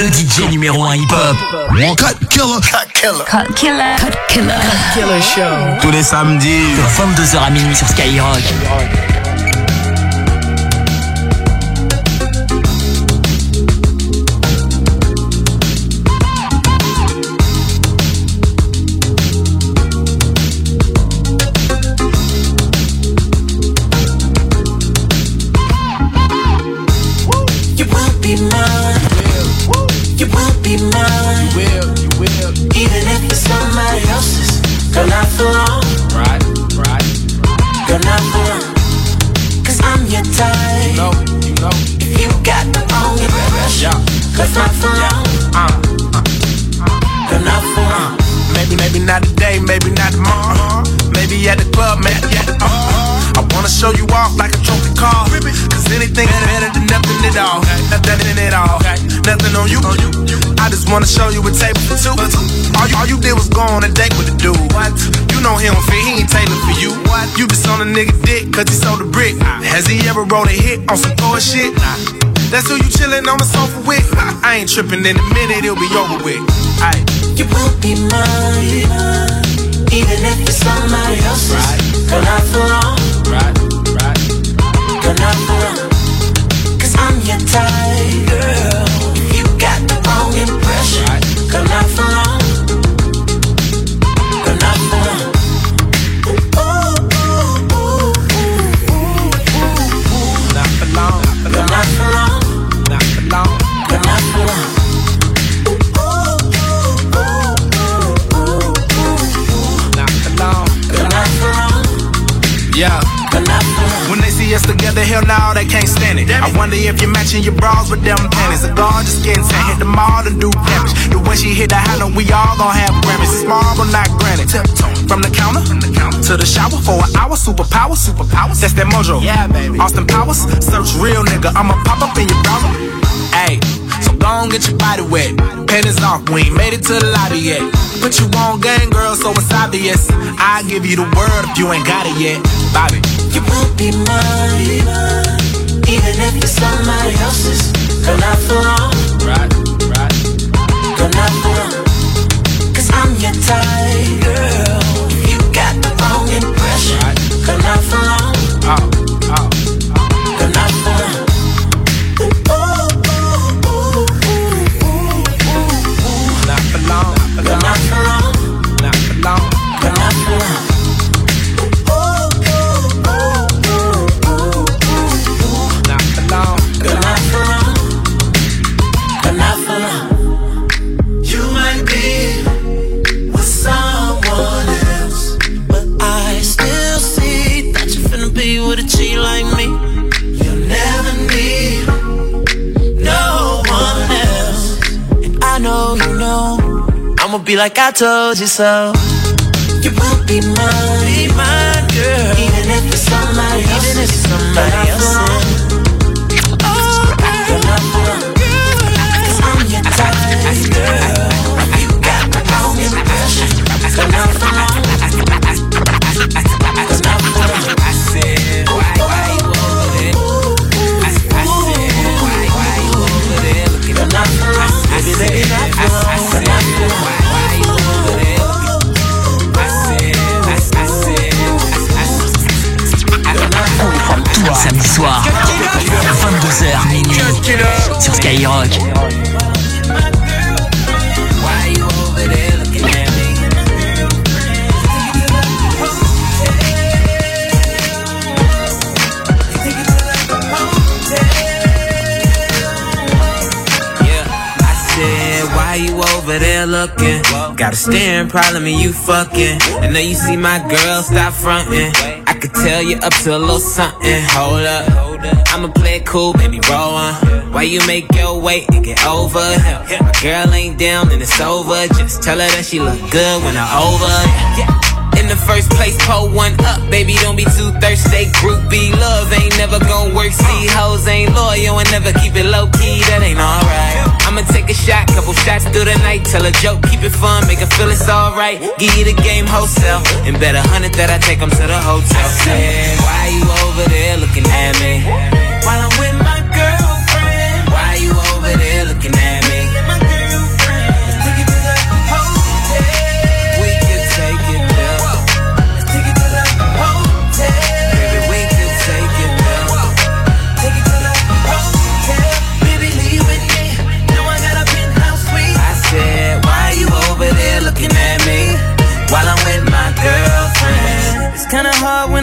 le DJ numéro 1 hip-hop. Cut Killer. Cut Killer. Cut Killer. Cut Killer. Cut Killer Show. Tous les samedis. De 22h à minuit sur Skyrock. Wanna show you a table for two. All you, all you did was go on a date with a dude. What? You know he don't fit, he ain't tailored for you. What? You just on a nigga dick, cause he sold a brick. Has he ever wrote a hit on some poor shit? That's who you chillin' on the sofa with. I ain't trippin' in a minute, it'll be over with. Aye. You will be mine, even if it's somebody else's. Right. Girl, not for long. Right, right. Girl, not for long. Cause I'm your type, girl. Hell no, they can't stand it. I wonder if you're matching your bras with them panties. A gorgeous skin tan, hit the mall and do damage. The way she hit the handle, we all gon' have Grammys. It's marble, not granite. From the counter, to the shower for an hour. Superpower, superpowers. That's that mojo. Yeah, baby. Austin Powers, search real nigga. I'ma pop up in your browser. Hey, so go gon' get your body wet. Panties off, we ain't made it to the lobby yet. Put you on game, girl, so it's obvious. I give you the word if you ain't got it yet. Bobby. You will be mine, even if it's somebody else's. Girl, not for long. Right, right. Girl, not for long. Cause I'm your type, girl. You got the wrong impression. Right. Girl, not for long. Told you so. You will be mine, be mine, girl. Even if it's somebody even if it's somebody staring problem and you fucking. I know you see my girl, stop fronting. I could tell you up to a little something. Hold up, I'ma play it cool, baby, roll on. Why you make your way and get over? here? My girl ain't down and it's over. Just tell her that she look good when I'm over. In the first place, pull one up, baby. Don't be too thirsty. Groupie love ain't never gonna work. See, hoes ain't loyal and never keep it low key. That ain't alright. I'ma take a shot, couple shots through the night. Tell a joke, keep it fun, make her feel it's alright. Give you the game wholesale, and bet a hundred that I take 'em to the hotel. Said, why you over there looking at me? While I'm with my girlfriend. Why you over there looking at me?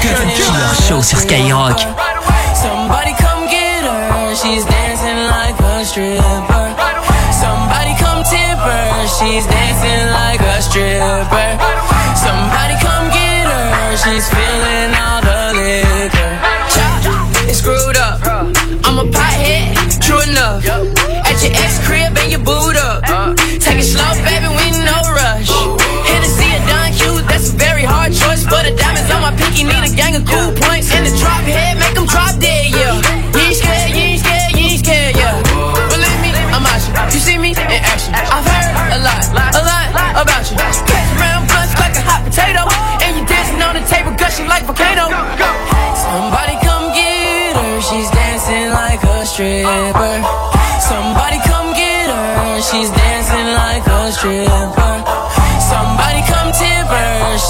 Killer Show. She's dancing like a stripper. Somebody come tip her. She's dancing like a stripper. Somebody come get her. She's feeling all the liquor. Cha, It's screwed up. I'm a pothead, true enough. At your ex crib and your boot up. Take it slow, baby, the diamonds on my pinky need a gang of cool points. And the drop head, make them drop dead, yeah. You ain't scared, you ain't scared, you ain't scared, yeah. Believe me, I'm out you. You see me in action. I've heard a lot, a lot about you. Catch around blunts like a hot potato. And you dancing on the table, gushing like volcano. Somebody come get her, she's dancing like a stripper. Somebody come get her, she's dancing like a stripper.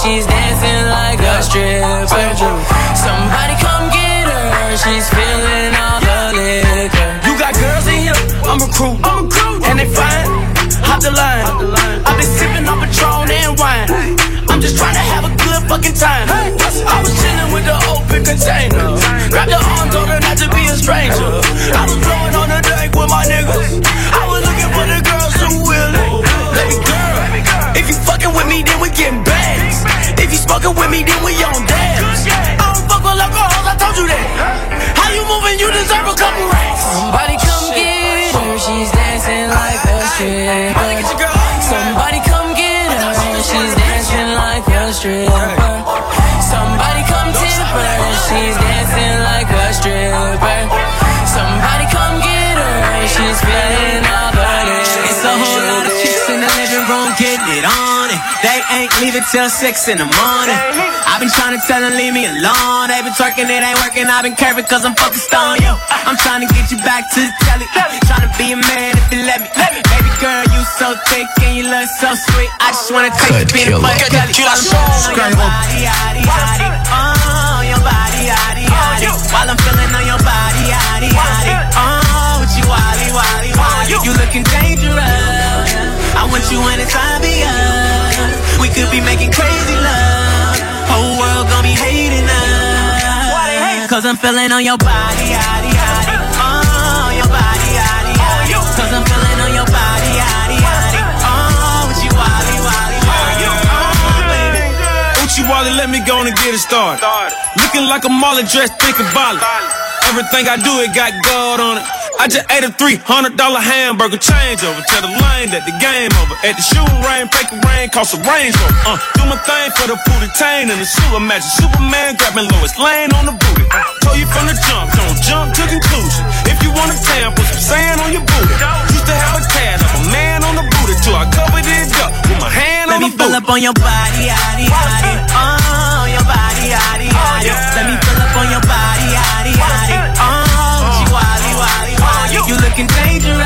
She's dancing like a stripper. Somebody come get her, she's feeling all the liquor. You got girls in here, I'm recruiting. I'm recruiting. And they fine, hop the line. I've been sipping on Patron and wine. I'm just trying to have a good fucking time. I was chilling with the open container. Grab the arm, told her not to be a stranger. I was blowing on the deck with my niggas. I was looking for the girls ain't leaving till six in the morning. I've been trying to tell them leave me alone. They been twerking, it ain't working. I've been curving cause I'm focused on you. I'm trying to get you back to the telly. Trying to be a man if you let me. Baby girl, you so thick and you look so sweet. I just wanna take Cut you peanut butter killer. jelly. While I'm on your body, yaddy, yaddy. Oh, your body, yaddy, oh, yaddy. While I'm feeling on your body, yaddy, yaddy. Oh, with you, wally, wally, wally. You looking dangerous. I want you anytime be us. Could be making crazy love. Whole world gon' be hating us. Cause I'm feeling on your body, yaddy, yaddy. Oh, your body, yaddy, yaddy. Cause I'm feeling on your body, yaddy, yaddy. Oh, with you, wally, wally, wally. Oh, oh baby. Uchi Wally, let me go on and get it started. Looking like a Marlin dressed, thick and violent. Everything I do, it got gold on it. I just ate a $300 hamburger change over. Tell the lane that the game over. At the shooting range, fake a rain, cost a range rover. Uh, do my thing for the booty tain and the sewer match. Superman grabbing Lois Lane on the booty. Uh, told you from the jump, don't jump to conclusion. If you want a tan, put some sand on your booty. Used to have a tad of a man on the booty till I covered it up with my hand Let on me the fill booty. up on your body, yaddy, yaddy. Oh, your body, yaddy, yaddy. Let me fill up on your body, yaddy, yaddy. You looking dangerous.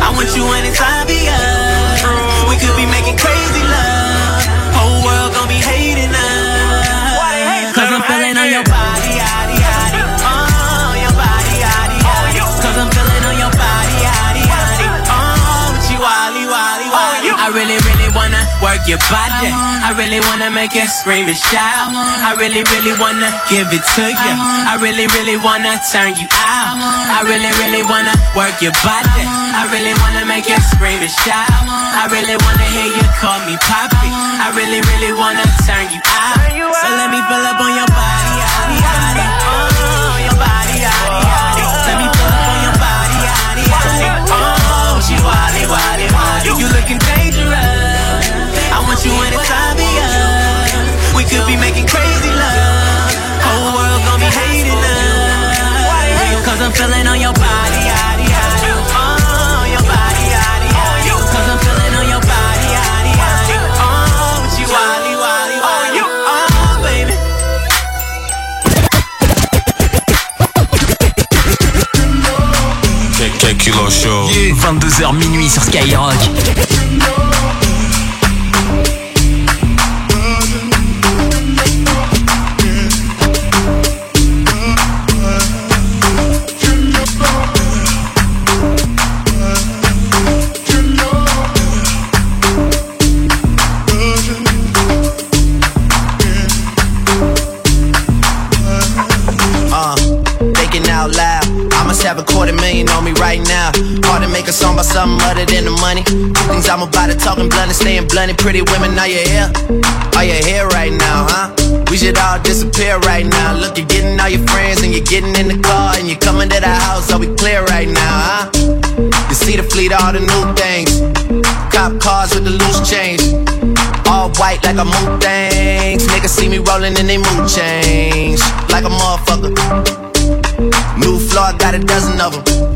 I want you anytime be us. Your body. I really wanna make you scream and shout. I really, really wanna give it to you. I really, really wanna turn you out. I really, really wanna work your body. I really wanna make you scream and shout. I really wanna hear you call me poppy. I really, really wanna turn you out. So let me fill up on your body, yaddy, yaddy. Oh, your body, yaddy, yaddy. Skyrock. Money. Things I'm about to talking blunt and staying blunt. Pretty women, are you here? Are you here right now, huh? We should all disappear right now. Look, you're getting all your friends and you're getting in the car and you're coming to the house. Are we clear right now, huh? You see the fleet, all the new things. Cop cars with the loose change. All white like a mood things. Niggas see me rolling and they mood change. Like a motherfucker. New floor, got a dozen of them.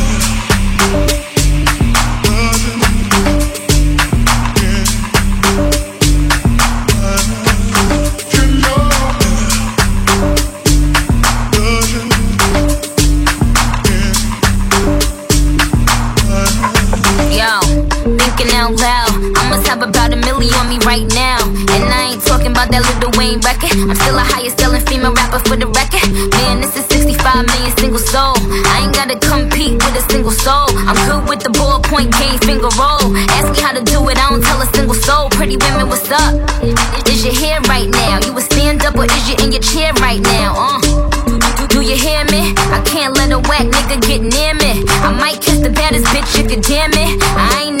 I'm still a highest selling female rapper for the record. Man, this is 65 million single soul. I ain't gotta compete with a single soul. I'm good with the ballpoint game finger roll. Ask me how to do it, I don't tell a single soul. Pretty women, what's up? Is your hair right now? You a stand up or is you in your chair right now? Uh. Do you hear me? I can't let a whack nigga get near me. I might kiss the baddest bitch if you damn it. I ain't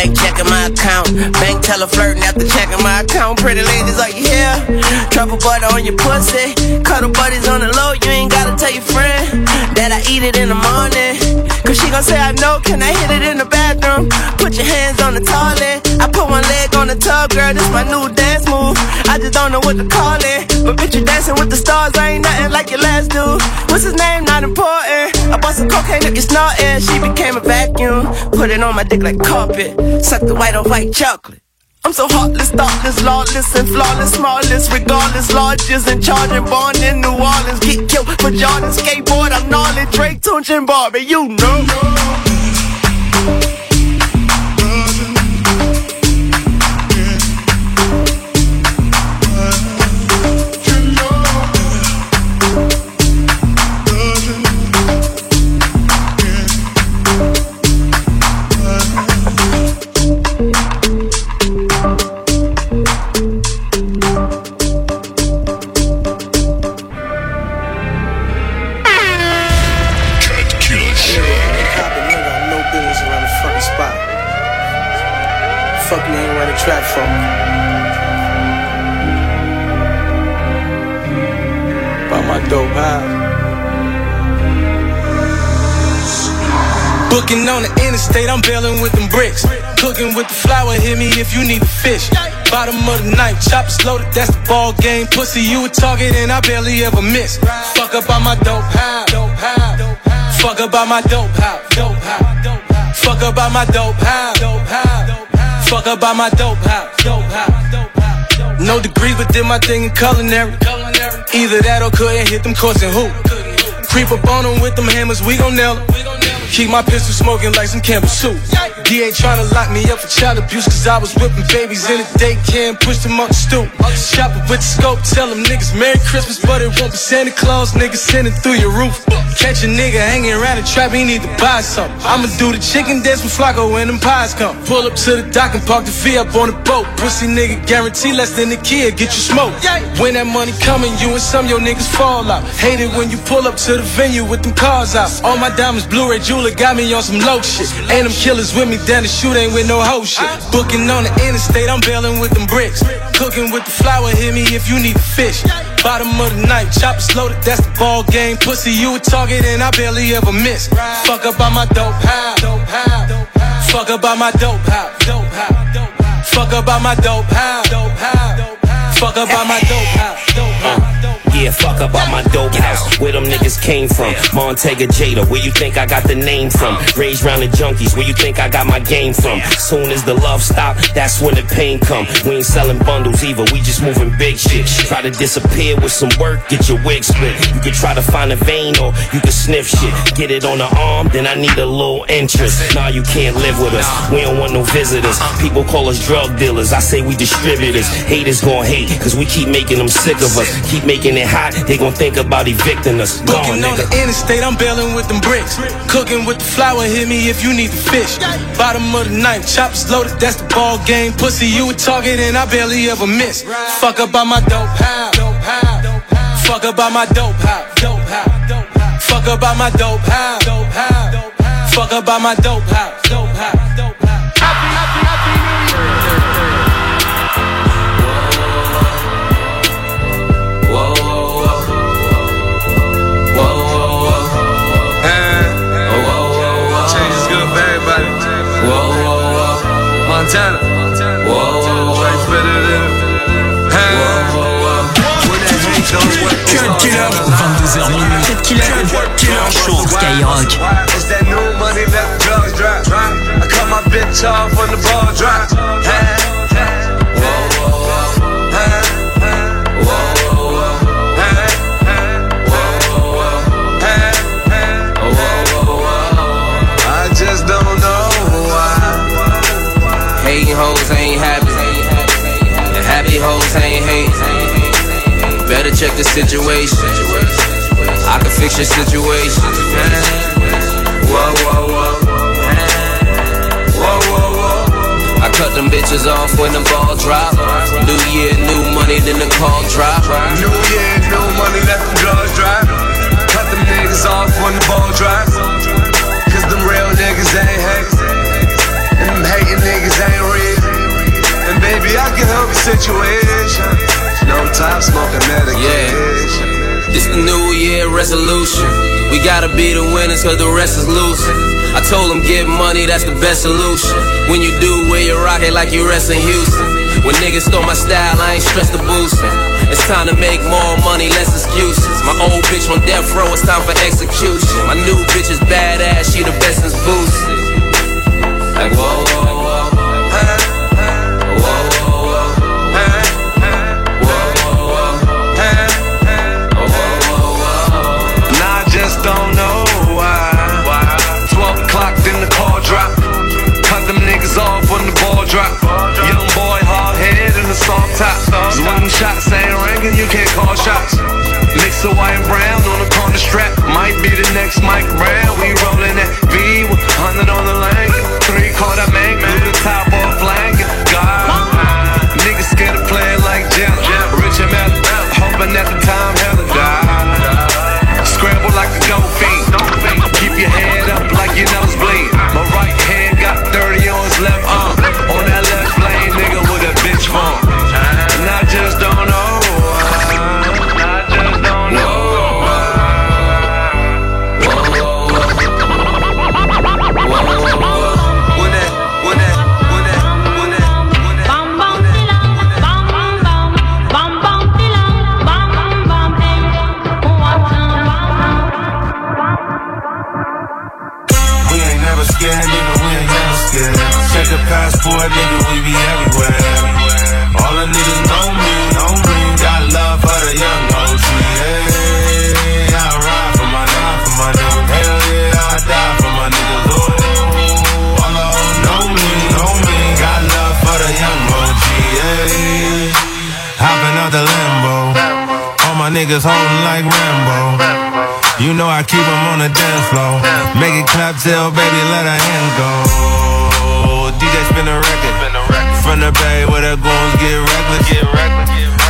Bank, checking my account. Bank teller flirting after checking my account. Pretty ladies, are you Truffle butter on your pussy. Cuddle buddies on the low, you ain't gotta tell your friend that I eat it in the morning. Cause she gon' say I know, can I hit it in the bathroom? Put your hands on the toilet. I put one leg on the tub, girl, this my new dance move. I just don't know what to call it. But bitch, you dancing with the stars, I ain't nothing like your last dude. What's his name? Not important. I bought some cocaine up your snorting. She became a vacuum. Put it on my dick like carpet. Suck the white on white chocolate. I'm so heartless, thoughtless, lawless, and flawless, smallest, regardless, largest, and charging, born in New Orleans, get killed for Jordan, skateboard, I'm gnarly, Drake, Tunechi, and Barbie, you know. Booking on the interstate, I'm bailing with them bricks. Cooking with the flour, hit me if you need a fish. Bottom of the knife, choppers loaded, that's the ball game. Pussy, you a target, and I barely ever miss. Fuck up on my dope house. Fuck up on my dope house. Fuck up on my dope house. Fuck up on my dope house. No degree, but did my thing in culinary. Either that or couldn't hit them courts and hoop. Creep up on them with them hammers, we gon' nail nail 'em. Keep my pistol smoking like some Campbell soup. DA tryna lock me up for child abuse, cause I was whipping babies in the daycare and pushed them up the stoop. Shopping with the scope, tell them niggas Merry Christmas, but it won't be Santa Claus, niggas sending through your roof. Catch a nigga hanging around the trap, he need to buy something. I'ma do the chicken dance with Flacco when them pies come. Pull up to the dock and park the V up on the boat. Pussy nigga guarantee less than a kid, get you smoked. When that money coming, you and some your niggas fall out. Hate it when you pull up to the venue with them cars out. All my diamonds, Blu-ray jeweler got me on some low shit. Ain't them killers with me down the shoot, ain't with no hoe shit. Booking on the interstate, I'm bailing with them bricks. Cooking with the flour, hit me if you need a fish. Bottom of the knife, choppers loaded, that's the ball game. Pussy, you a target, and I barely ever miss. Fuck up on my dope house. Fuck up on my dope house. Fuck up on my dope house. Fuck up on my dope house. Yeah, fuck up out my dope house. Where them niggas came from? Montega Jada, where you think I got the name from? Raised round the junkies, where you think I got my game from? Soon as the love stop, that's when the pain come. We ain't selling bundles either, we just moving big shit. Try to disappear with some work, get your wig split. You could try to find a vein or you could sniff shit. Get it on the arm, then I need a little interest. Nah, you can't live with us. We don't want no visitors. People call us drug dealers. I say we distributors. Haters gon' hate, cause we keep making them sick of us. Keep making it hot, they gon' think about evicting us. Gone, Booking on the interstate, I'm bailing with them bricks. Cooking with the flour, hit me if you need the fish. Bottom of the knife, choppers loaded, that's the ball game. Pussy, you a target, and I barely ever miss. Fuck on my dope house. Fuck on my dope house. Fuck on my dope house. Fuck on my dope house. 22h minuit. Killer. Show Skyrock. It's that new money that drugs drop. I cut my bitch off when the ball drop. Just don't know why. Hating hoes ain't happy. And happy hoes ain't hate. Better check the situation. I can fix your situation. Whoa, whoa, whoa. Whoa, whoa, whoa. I cut them bitches off when the ball drop. New year, new money, then the call drop. New year, new money, let resolution. We gotta be the winners cause the rest is losing. I told them get money, that's the best solution. When you do, wear your rocket like you rest in Houston. When niggas stole my style, I ain't stressed the boosting. It's time to make more money, less excuses. My old bitch on death row, it's time for execution. My new bitch is badass, she the best since boosted. Like whoa, whoa, whoa. shots. Saying ringing, you can't call shots. Mix of white and brown on the corner strap. Might be the next Mike Brown. We rolling that V with 100 on the lane. Three quarter man, through the top off flank. God, niggas scared of playing like Jim. Rich and Mel, hoping at the time. Niggas holding like Rambo. You know I keep them on the dance floor. Make it clap till baby let her hand go. DJ spin a record. From the bay where the goons get reckless.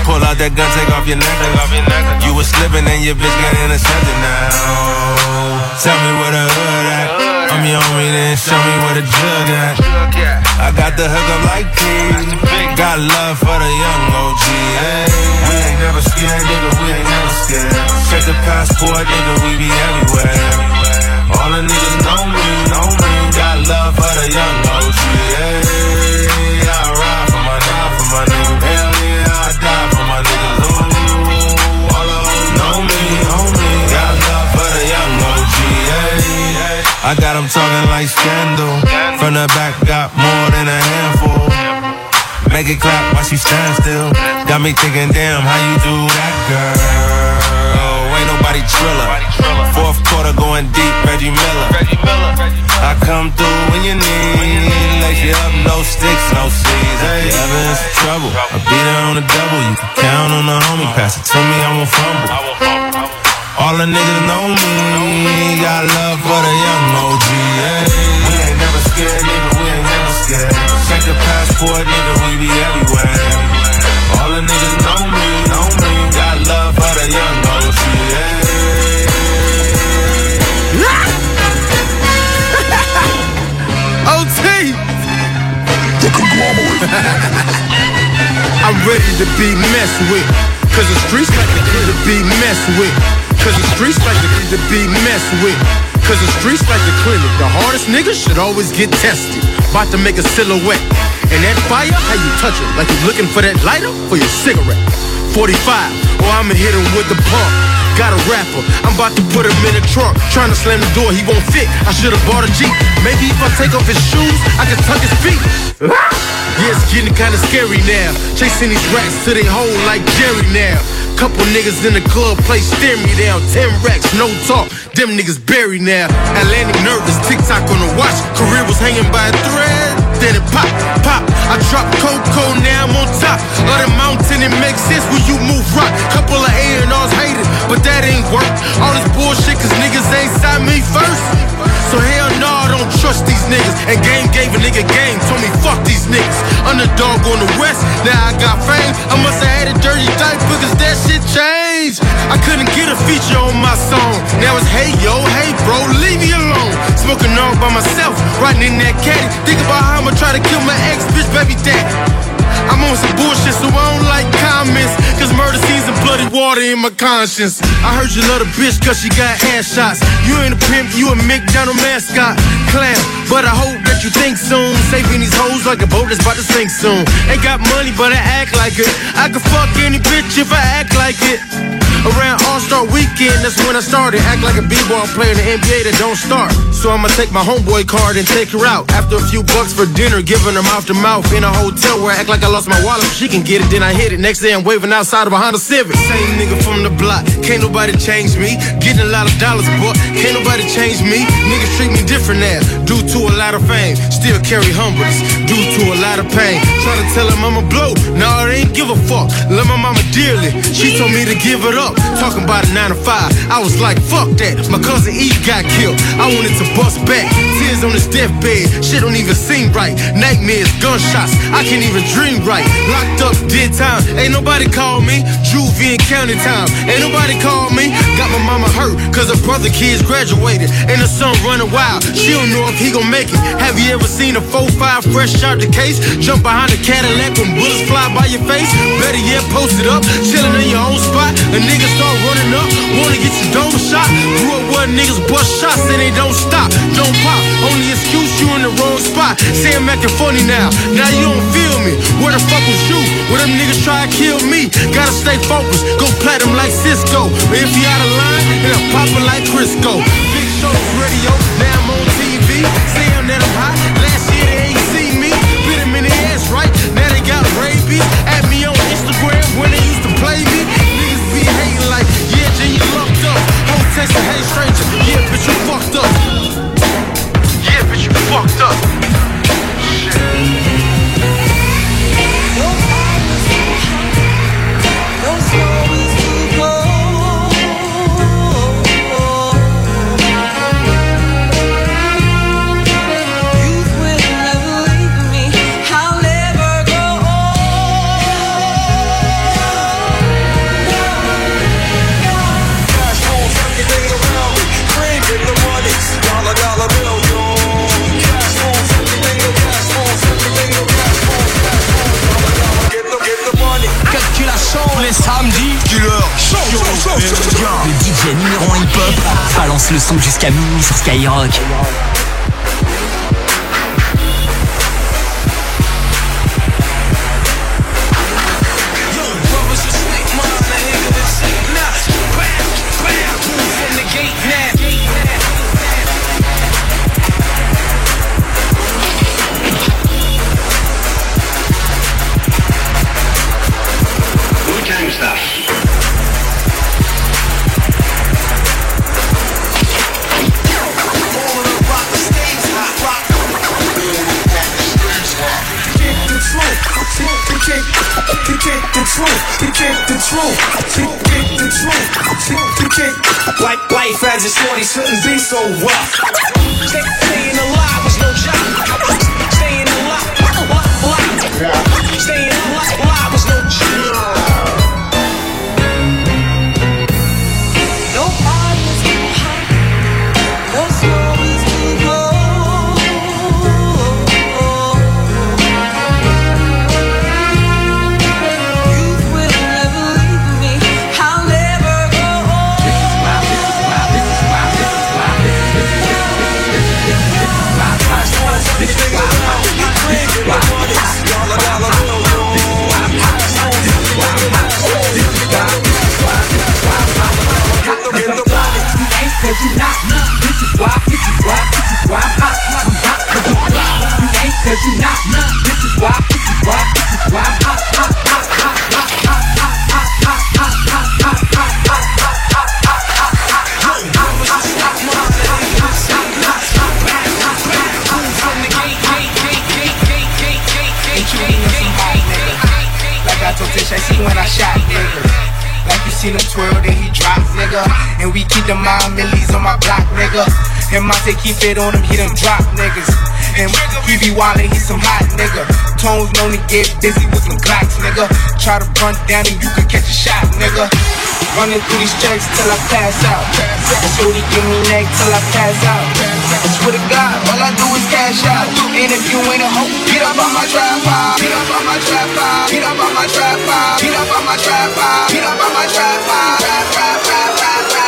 Pull out that gun, take off your necklace. You was slipping and your bitch got intercepted now. Tell me where the hood at. I'm your homie, then show me where the jug at. I got the hook up like P. Got love for the young OG. Hey, eh? we ain't never scared, nigga. Check the passport, nigga. We be everywhere. All the niggas know me, know me. Got love for the young OG. Hey, I ride for my, die for my nigga. Hell yeah, I die for my niggas. Ooh, all the hoes know me, know me. Got love for the young OG. Hey, I got them talking like scandal. From the back, got more than a handful. Make it clap while she stand still. Got me thinking, damn, how you do that, girl? Ain't nobody triller. Fourth quarter going deep, Reggie Miller. I come through when you need. Lace you up, no sticks, no seeds. You ever in some trouble, I be there on the double. You can count on the homie, pass it to me, I won't fumble. All the niggas know me, got love for the young OG. Yeah. We ain't never scared, nigga, we ain't never scared. Check the passport, nigga, we be everywhere. All the niggas know me, I'm ready to be messed with. Cause the streets like the kid to be messed with. Cause the streets like the kid to be messed with. Cause the streets like the clinic. The hardest niggas should always get tested. About to make a silhouette. And that fire, how you touch it? Like you looking for that lighter for your cigarette. 45, or I'ma hit him with the pump. Got a rapper, I'm about to put him in the trunk. Trying to slam the door, he won't fit. I should've bought a Jeep. Maybe if I take off his shoes, I can tuck his feet. Yeah, it's getting kinda scary now. Chasing these rats to their hole like Jerry now. Couple niggas in the club play stare me down. Ten racks, no talk. Them niggas buried now. Atlantic nervous, TikTok on the watch. Career was hanging by a thread. Then it pop, pop. I drop Coco, now I'm on top of the mountain. It makes sense when you move rock. Couple of A&Rs hated, but that ain't work. All this bullshit, cause niggas ain't signed me first. So hell no, I don't trust these niggas. And game gave a nigga game, told me fuck these niggas. Underdog on the west, now I got fame. I must have had a dirty diaper, cause that shit changed. I couldn't get a feature on my song. Now it's hey yo, hey bro, leave me alone. Smoking all by myself, riding in that caddy. Think about how I'ma try to kill my ex bitch, baby daddy. I'm on some bullshit, so I don't like comments. Cause murder scenes and bloody water in my conscience. I heard you love a bitch cause she got ass shots. You ain't a pimp, you a McDonald mascot. Clown, but I hope that you think soon. Saving these hoes like a boat that's about to sink soon. Ain't got money, but I act like it. I could fuck any bitch if I act like it. Around All Star Weekend, that's when I started. Act like a b-ball player in the NBA that don't start. So I'ma take my homeboy card and take her out. After a few bucks for dinner, giving her mouth to mouth in a hotel where I act like I lost my wallet. She can get it, then I hit it. Next day I'm waving outside of a Honda Civic. Same nigga from the block, can't nobody change me. Getting a lot of dollars, but can't nobody change me. Niggas treat me different now, due to a lot of fame. Still carry humbles, due to a lot of pain. Try to tell him I'm a blow, nah, I ain't give a fuck. Love my mama dearly, she told me to give it up. Talking about a nine to five, I was like, fuck that. My cousin E got killed, I wanted to bust back. Tears on his deathbed, shit don't even seem right. Nightmares, gunshots, I can't even dream right. Locked up, dead time, ain't nobody call me. Juvie and county time, ain't nobody call me. Got my mama hurt, cause her brother kids graduated. And her son running wild, she don't know if he gon' make it. Have you ever seen a 4-5 fresh out the case? Jump behind a Cadillac when bullets fly by your face? Better yet, post it up, chillin' in your own spot. A nigga niggas start running up, wanna get your dome shot. Grew up where niggas bust shots and they don't stop, don't pop. Only excuse you in the wrong spot. Say I'm acting funny now, now you don't feel me. Where the fuck was you? Where them niggas try to kill me? Gotta stay focused, go platinum like Cisco. But if you out of line, then I'm popping like Crisco. Big show's radio, now I'm on TV. Saying that I'm hot, last year they ain't seen me. Bit him in the ass, right? Now they got rabies. At me on. hey stranger, yeah, but you fucked up. Yeah, but you fucked up. les samedis. Killer, show, Les DJ numéro hip-hop balancent le son jusqu'à minuit sur Skyrock. just shorty shouldn't be so rough. Monte keep it on him, he done drop niggas. And he be wildin', he some hot nigga. Tones to get busy with some Glocks, nigga. Try to run down and you can catch a shot, nigga. Running through these checks till I pass out. Shorty give me neck till I pass out. I swear to God, all I do is cash out. And if you ain't a hoe, get up on my tripod. Get up on my tripod. Get up on my tripod. Get up on my tripod. Get up on my tripod. Trap, trap, trap, trap, trap,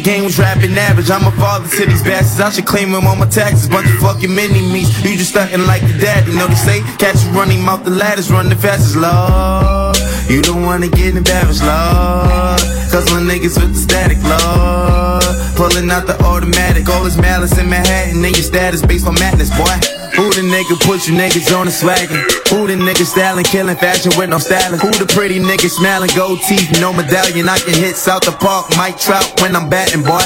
game was rapping average. I'm a father to these bastards. I should claim them on my taxes. Bunch of fucking mini me's. You just stuntin' like your daddy. Know they say catch you running mouth the ladders, run the fastest. Lord, you don't wanna get embarrassed, Lord. Cause my niggas with the static, Lord. Pulling out the automatic, all this malice in Manhattan. And your status based on madness, boy. Who the nigga put you niggas on the swaggin'? Who the nigga styling, killing fashion with no styling? Who the pretty nigga smiling, gold teeth, no medallion? I can hit South the Park, Mike Trout when I'm batting, boy.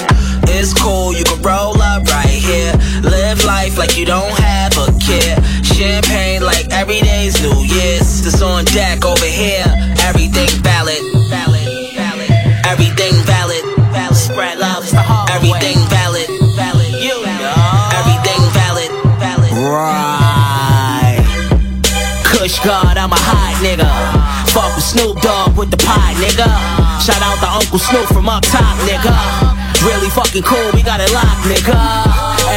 It's cool, you can roll up right here. Live life like you don't have a care. Champagne like every day's New Year's. This on deck over here. Everything valid. Valid. Valid. Everything valid. Valid. Spread love. God, I'm a hot nigga. Fuck with Snoop Dogg with the pie, nigga. Shout out to Uncle Snoop from up top, nigga. Really fucking cool, we got it locked, nigga.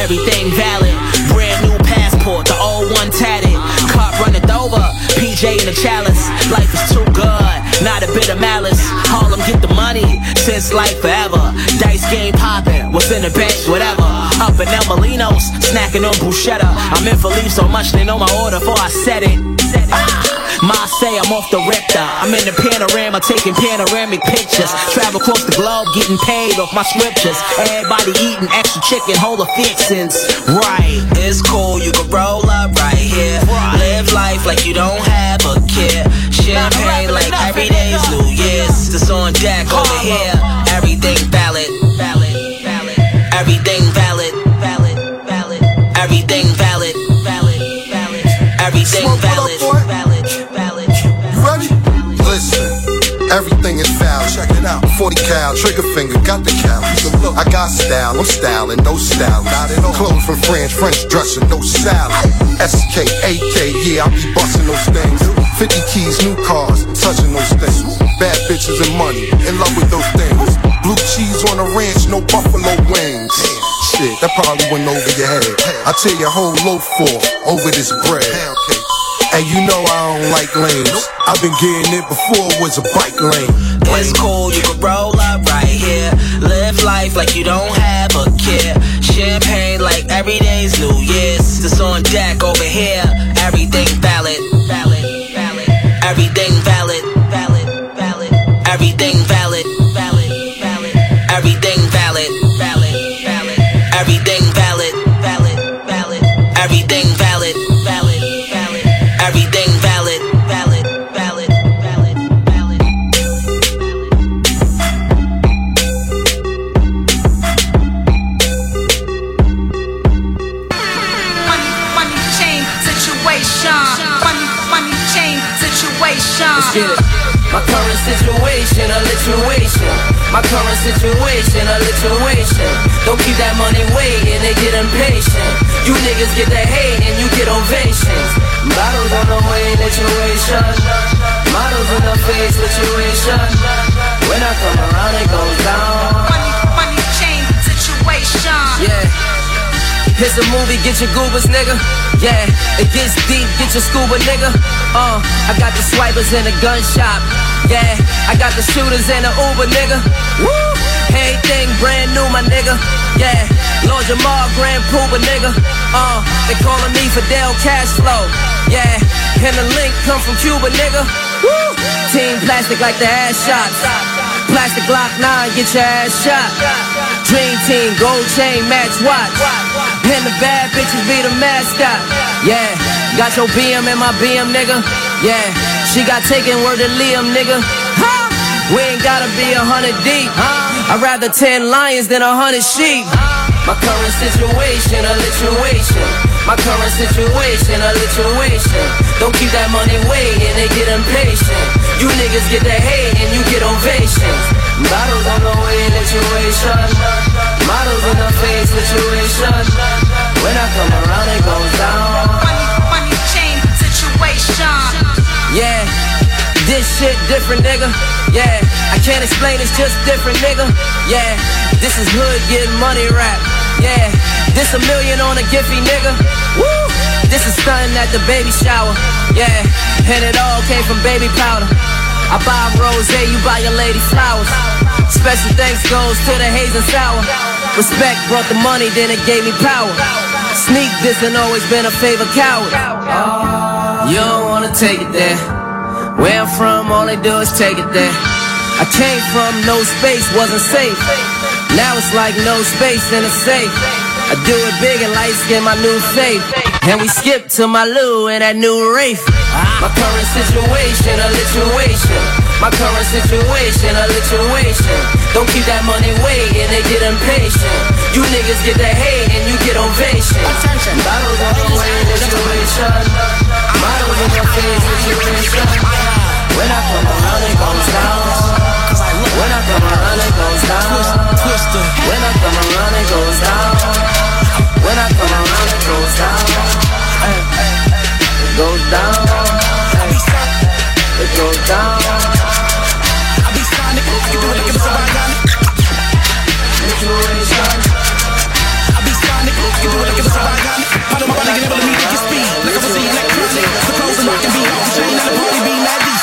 Everything valid, brand new passport, the old one tatted. Cop running over, PJ in the chalice. Life is too good, not a bit of malice since life forever. Dice game poppin', what's in the bank, whatever. Up in Il Mulino, snacking on bruschetta. I'm in for leave so much they know my order before I said it. Ah! Ma say I'm off the Richter. I'm in the panorama taking panoramic pictures. Travel across the globe getting paid off my scriptures. Everybody eating extra chicken, whole of fixins'. Right. It's cool, you can roll up right here. Live life like you don't have a care. Champagne like every day's New Year's. It's on deck over here. Everything valid. Valid. Valid. Everything valid. Valid. Valid. Everything valid. Valid. Valid. Everything valid. Valid. Valid. You ready? Listen, everything is foul. Check it out. 40 cal, trigger finger, got the cal. I got style, I'm styling, no style. Clothes from French, French dressing, no salad. SK, AK, yeah, I be busting those things. 50 keys, new cars, touching those things. Bad bitches and money, in love with those things. Blue cheese on a ranch, no buffalo wings. Shit, that probably went over your head. I tear your whole loaf for over this bread. And you know I don't like lanes. I've been getting it before it was a bike lane. It's cool, you can roll up right here. Live life like you don't have a care. Champagne like every day's New Year's. It's on deck over here. Everything valid. Everything. Valid. Situation, a lituation. My current situation, a lituation. Don't keep that money waiting, they get impatient. You niggas get the hate and you get ovations. Bottles on the way, lituation. Models in the face, lituation. When I come around, it goes down. Money, money chain situation. Yeah. Here's a movie, get your goobers, nigga. Yeah, it gets deep, get your scuba, nigga. Uh, I got the swipers in the gun shop. Yeah, I got the shooters in the Uber, nigga. Woo! Everything brand new, my nigga. Yeah, Lord Jamar, Grand Puba, nigga. Uh, they calling me Fidel Cashflow. Yeah, and the link come from Cuba, nigga. Woo! Team plastic like the ass shots. Plastic Glock 9, get your ass shot. Dream team, gold chain, match watch. And the bad bitches be the mascot. Yeah, got your BM in my BM, nigga. Yeah, she got taken word to Liam, nigga. Ha! We ain't gotta be a hundred deep. I'd rather ten lions than a hundred sheep. My current situation, a lituation. My current situation, a lituation. Don't keep that money waiting, they get impatient. You niggas get the hate and you get ovations. Bottles on the way, lituation. Models in the face, lituation. When I come around, it goes down. Money, money chain situation. Yeah, this shit different, nigga. Yeah, I can't explain, it's just different, nigga. Yeah, this is hood getting money rap. Yeah, this a million on a Giphy, nigga. Woo! This is stunting at the baby shower. Yeah, and it all came from baby powder. I buy rose, you buy your lady flowers. Special thanks goes to the haze and sour. Respect brought the money, then it gave me power. Sneak this and always been a favorite coward. Oh, you don't wanna take it there. Where I'm from, all they do is take it there. I came from no space, wasn't safe. Now it's like no space in a safe. I do it big and light skin, my new faith. And we skip to my Lou and that new Wraith. My current situation, a lituation. My current situation, a lituation. Don't keep that money waiting, they get impatient. You niggas get the hate and you get ovation. Bottles on the way, lituation. Models in your face, lituation. When I come around, it goes down. When I come around, it goes down. Twist, twister. When I come around, it goes down. When I come around, it goes down. Ay, ay, ay. It goes down. It goes down. I be sonic. I can do it like it was ironic. Situation. I be sonic. I do it like it was ironic. Part of my body can never let me take your speed. Like I was a electronic.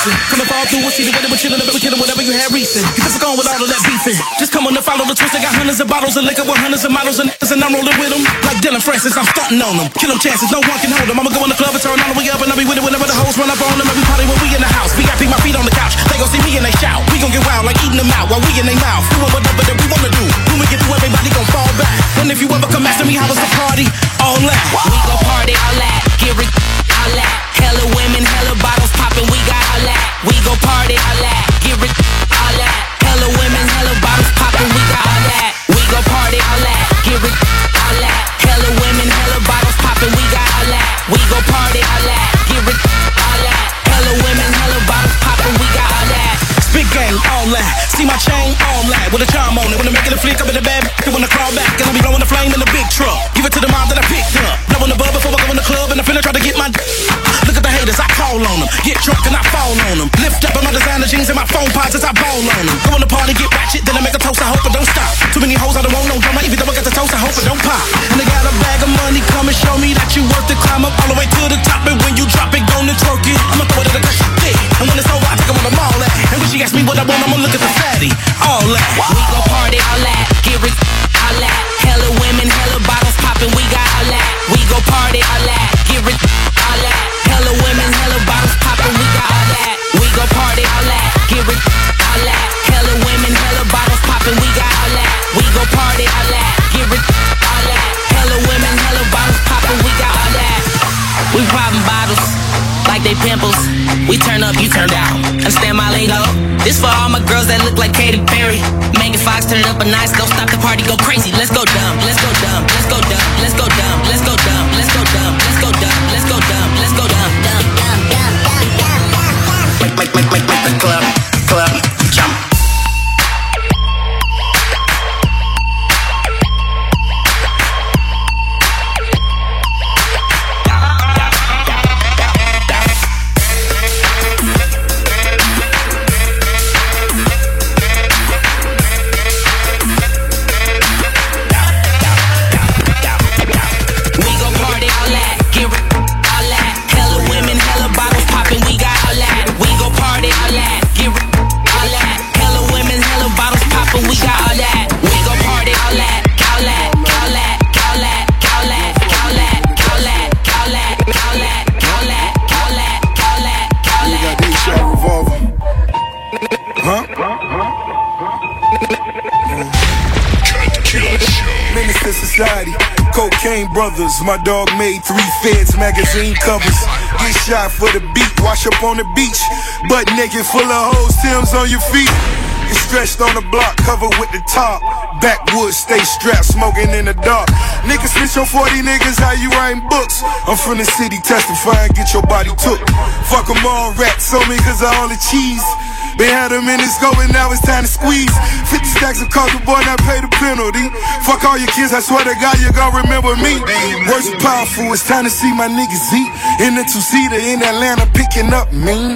Coming fall through, we'll see the weather, we're chillin', we're killing whatever you had recent. Get the fuck on with all of that beefing. Just come on and follow the twist. I got hundreds of bottles of liquor with hundreds of models and and I'm rolling with them. Like Dillon Francis, I'm stunting on them. Kill them chances, no one can hold them. I'ma go in the club and turn all the way up, and I'll be with it whenever the hoes run up on them. Every party when we in the house. VIP, my feet on the couch. They gon' see me and they shout. We gon' get wild like eating them out while we in their mouth. Doing whatever that we wanna do. When we get through, everybody gon' fall back. And if you ever come after me, how was the party? All that. We gon' party all that, get rich all that. Hella women, hella bottles poppin', we got all that. We gon' party all that, get rich all that. Hella women, hella bottles poppin', we got all that. We gon' party all that, get rich all that. Hella women, hella bottles poppin', we got all that. We gon' party all that, get rich all that. Hella women, hella bottles poppin', we got all that. Big gang, all that. See my chain, all that. With a charm on it. When I'm making a flick up in the bed, I wanna crawl back. And I'll be blowing the flame in the big truck. Haters, on them. Get drunk and I fall on them. Lift up on my designer jeans and my phone pods as I ball on them. Go in the party, get ratchet, then I make a toast. I hope it don't stop. Too many hoes, I don't want no drama. Even though I got the toast, I hope it don't pop. And they got a bag of money, come and show me that you worth the climb up all the way to the top. And when you drop it, gonna twerk it. I'ma throw it at cause she thick. And when it's over, I take on the mall at. And when she asks me what I want, I'ma look at the fatty. All that. We turn up, you turn down. Understand my lingo? This for all my girls that look like Katy Perry. Megan Fox, turn up a nice. Don't stop the party, go crazy. Let's go dumb, let's go dumb, let's go dumb, let's go dumb, let's go dumb, let's go dumb, let's go dumb, let's go dumb, let's go dumb, dumb, dumb, dumb, dumb, dumb, dumb. Make, make, make, make, make the club, club brothers. My dog made three feds magazine covers. Get shot for the beat. Wash up on the beach. Butt naked, full of hoes. Tim's on your feet. Get stretched on the block, covered with the top. Backwoods, stay strapped, smoking in the dark. Niggas switch on 40 niggas, how you writing books? I'm from the city, testifying, get your body took. Fuck Fuck 'em all, rats on me, cause I only cheese. They had a minute going, now it's time to squeeze. 50 stacks of coke, the boy not pay the penalty. Fuck all your kids, I swear to God, you gon' remember me. Words are powerful, it's time to see my niggas eat. In the two-seater in Atlanta, picking up me.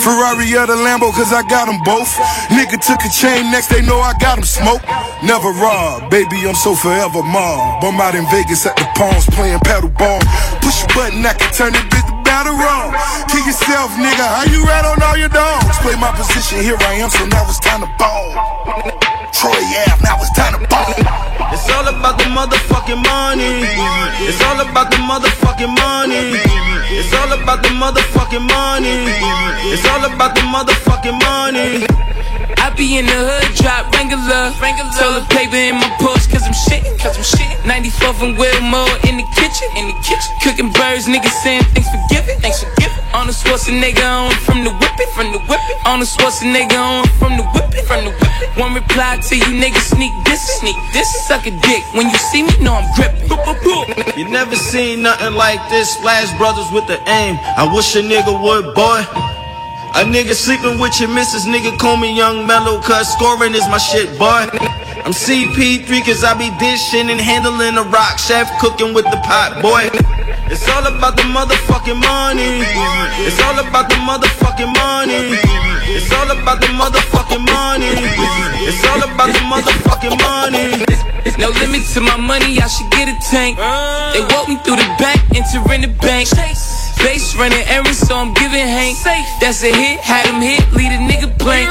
Ferrari or the Lambo, cause I got them both. Nigga took a chain, next they know I got them smoked. Never rob, baby, I'm so forever mob. I'm out in Vegas at the Palms playing paddle ball. Push a button, I can turn it bitch wrong. Kill yourself, nigga, how you rat on all your dogs? Play my position, here I am, so now it's time to ball. Troy Ave, now it's time to ball. It's all about the motherfucking money. It's all about the motherfucking money. It's all about the motherfucking money. It's all about the motherfucking money. I be in the hood, drop regular. Toilet paper in my Porsche, cause I'm shitting. Cause I'm shitting. 94th and Wilmore in the kitchen. In the kitchen. Cooking birds, niggas saying thanks for giving. Thanks for giving. On the Schwarzenegger on from the whipping. From the whipping. On the Schwarzenegger on from the whipping. From the whipping. One reply to you niggas sneak this. Sneak this. Suck a dick. When you see me, know I'm gripping. You never seen nothing like this. Splash Brothers with the aim. I wish a nigga would, boy. A nigga sleeping with your missus, nigga call me Young Melo, cause scoring is my shit, boy. I'm CP3 cause I be dishing and handling the rock, chef cooking with the pot, boy. It's all about the motherfucking money. It's all about the motherfucking money. It's all about the motherfucking money. It's all about the motherfucking money. No limit to my money, I should get a tank. They walk me through the back, entering the bank. Base running errands, so I'm giving Hank. That's a hit, had him hit, lead a nigga blank.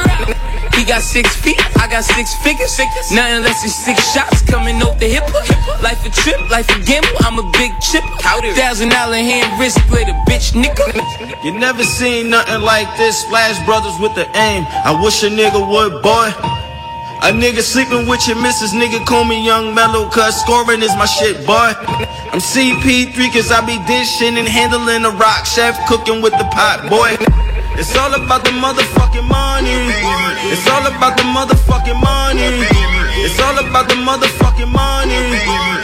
He got six feet, I got six figures. Nothing less than six shots coming off the hip. Life a trip, life a gamble, I'm a big chip. Thousand dollar hand wrist play the bitch nigga. You never seen nothing like this. Splash Brothers with the aim. I wish a nigga would, boy. A nigga sleeping with your missus, nigga call me Young Melo, cause scoring is my shit, boy. I'm CP3 cause I be dishing and handling the rock, chef cooking with the pot, boy. It's all about the motherfucking money. It's all about the motherfucking money. It's all about the motherfucking money.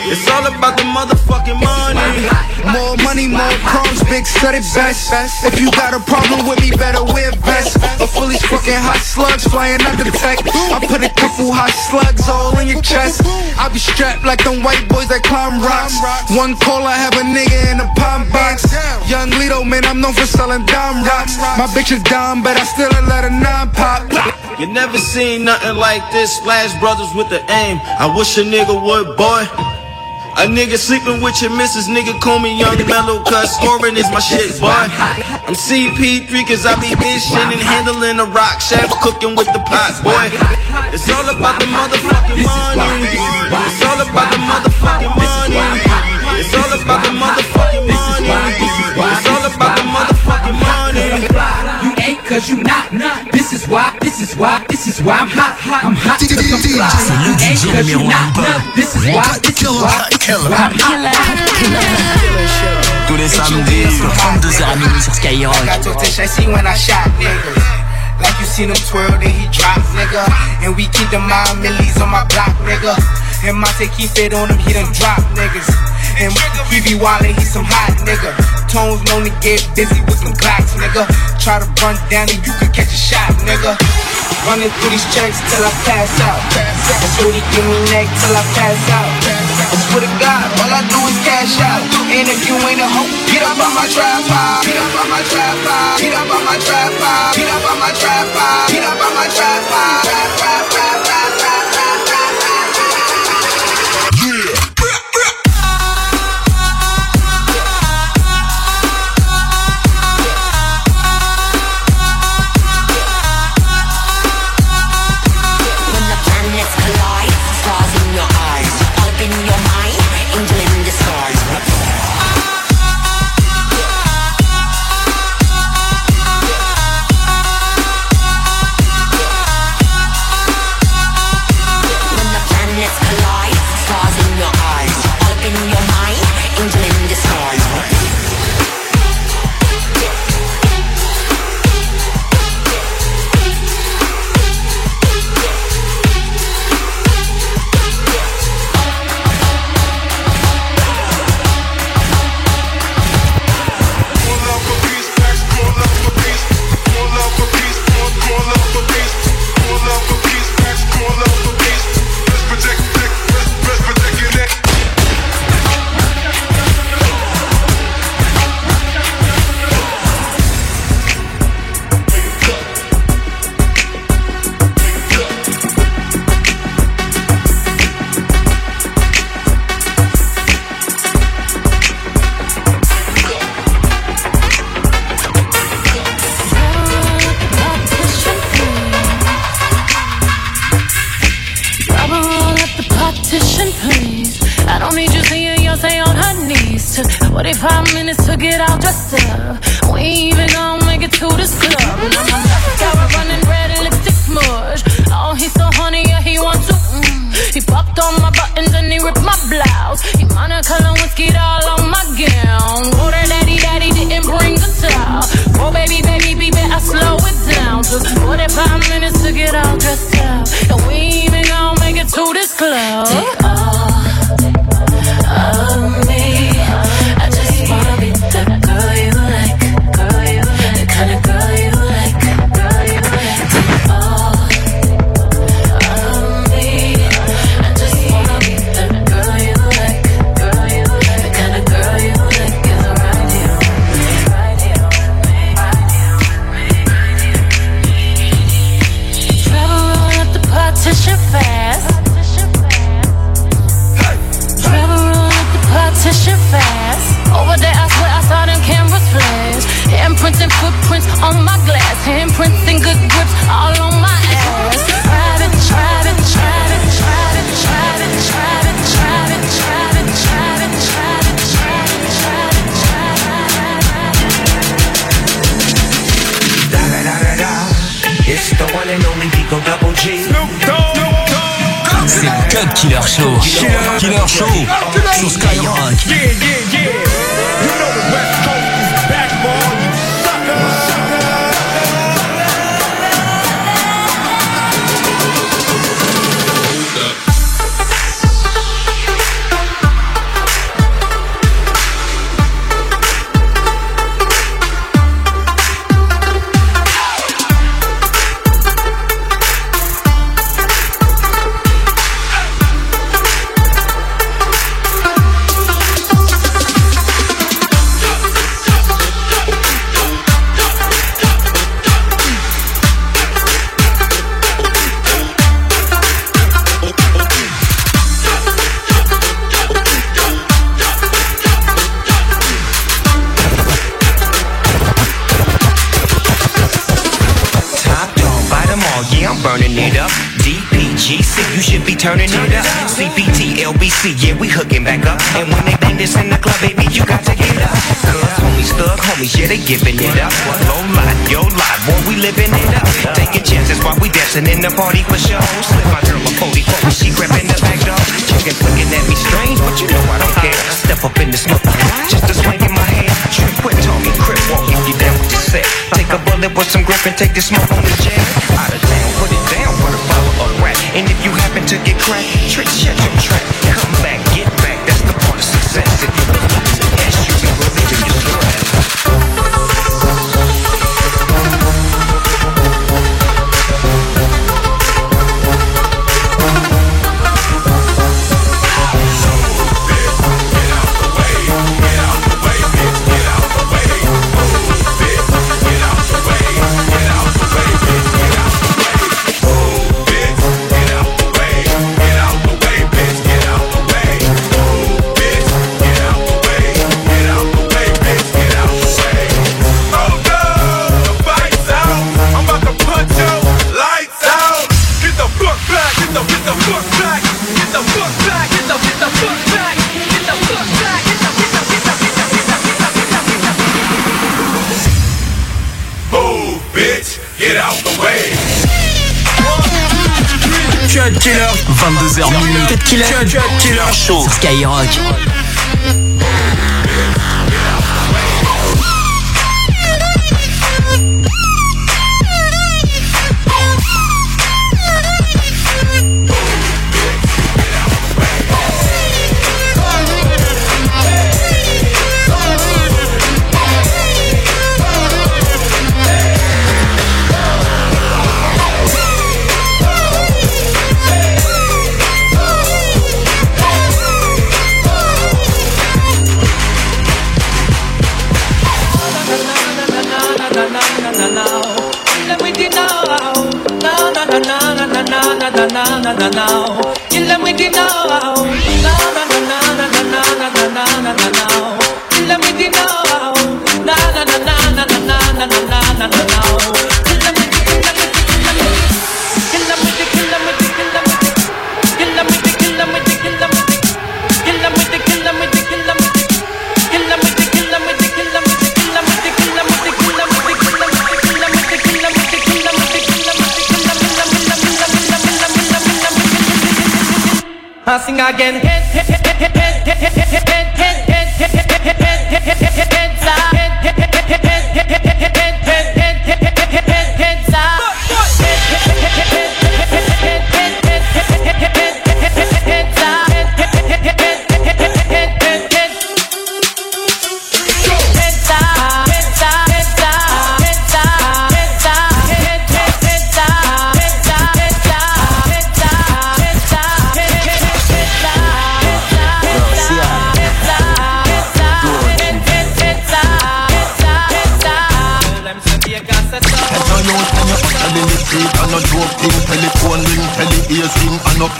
It's all about the motherfucking money. More money, more crumbs, big it best. If you got a problem with me, better wear vest. A fully fucking hot slugs flying under tech. I put a couple hot slugs all in your chest. I be strapped like them white boys that climb rocks. One call, I have a nigga in a palm Man, I'm known for selling dime rocks. My bitch is dumb, but I still let a nine pop. You never seen nothing like this. Splash Brothers with the aim. I wish a nigga would, boy. A nigga sleeping with your missus, nigga call me Young Melo, cause scoring is my shit, boy. I'm CP3 cause I be dishing and handling the rock, chef cooking with the pot, boy. It's all about the motherfucking money. It's all about the motherfucking money. It's all about the motherfucking money. It's all about the motherfucking money. You ain't cause you not. This is why, this is why, this is why I'm hot. I'm hot cause I'm fly. You ain't cause you not. This is why, this is why, this is why I'm hot. Tous les samedis, 22h minuit sur Skyrock. I got to I see when I shot niggas. Like you seen him twirl, then he drop, nigga. And we keep the mind millies on my block, nigga. And Monte keep it on him, he done drop, niggas. And he be wildin', he some hot nigga. Tones known to get busy with some Glocks, nigga. Try to run down and you can catch a shot, nigga. Running through these checks till I pass out. So he give me neck till I pass out. I swear to God, all I do is cash out. And if you ain't a hoe, get up on my tripod. Get up on my tripod. Get up on my tripod. Get up on my tripod. Get up on my tripod. Trap, trap, burning it up. DPGC, you should be turning it up. CPT, LBC, yeah, we hooking back up. And when they bang this in the club, baby, you got to get up. Cause homies, thug homies, yeah, they giving it up. Low life, yo life, boy, we living it up. Taking chances while we dancing in the party for show. Slip my girl a 44, she grabbing the back door. Chicken looking at me strange, but you know I don't care. Step up in the smoke, just a swing in my hand. Trick, quit talking, crip walk if you down with set. Take a bullet with some grip and take the smoke on the jet. Out of town, put it down for the follow up rap. And if you happen to get cracked, trick, shut your trap. Come back, get back, that's the part of success. If you 22h minuit. Cut Killer. Cut Killer Show. na na Kill them with the now Na na na na na na na na na na na na Kill them with the now Na na na na na na na na na na I sing again.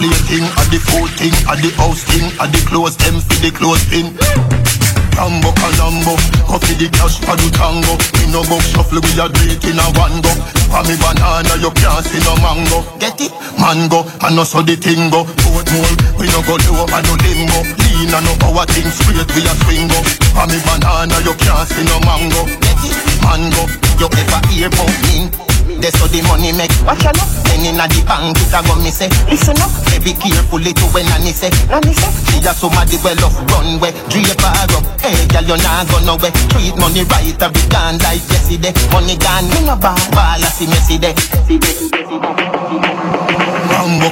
Play thing, I the food thing, I the house thing, I the clothes them for the clothes pin. Rambo Colombo Coffee the cash for the tango Me no go shuffle we a do in a one go For me banana you can't see no mango Get it? Mango And also the tingo Port mole We no go do over no limbo Lean and no power thing straight we a swing go For me banana you can't see no mango Get it? Mango You ever hear about me? That's how the money make Watch out Then inna the bank it a go me say Listen up Be careful to when Nanny say Nanny say She a somebody well off runway Drape her up Hey girl you nah go nowhere Treat money right a be gone like Jessie day Money gone me no ball Ball a see Messi day Rambo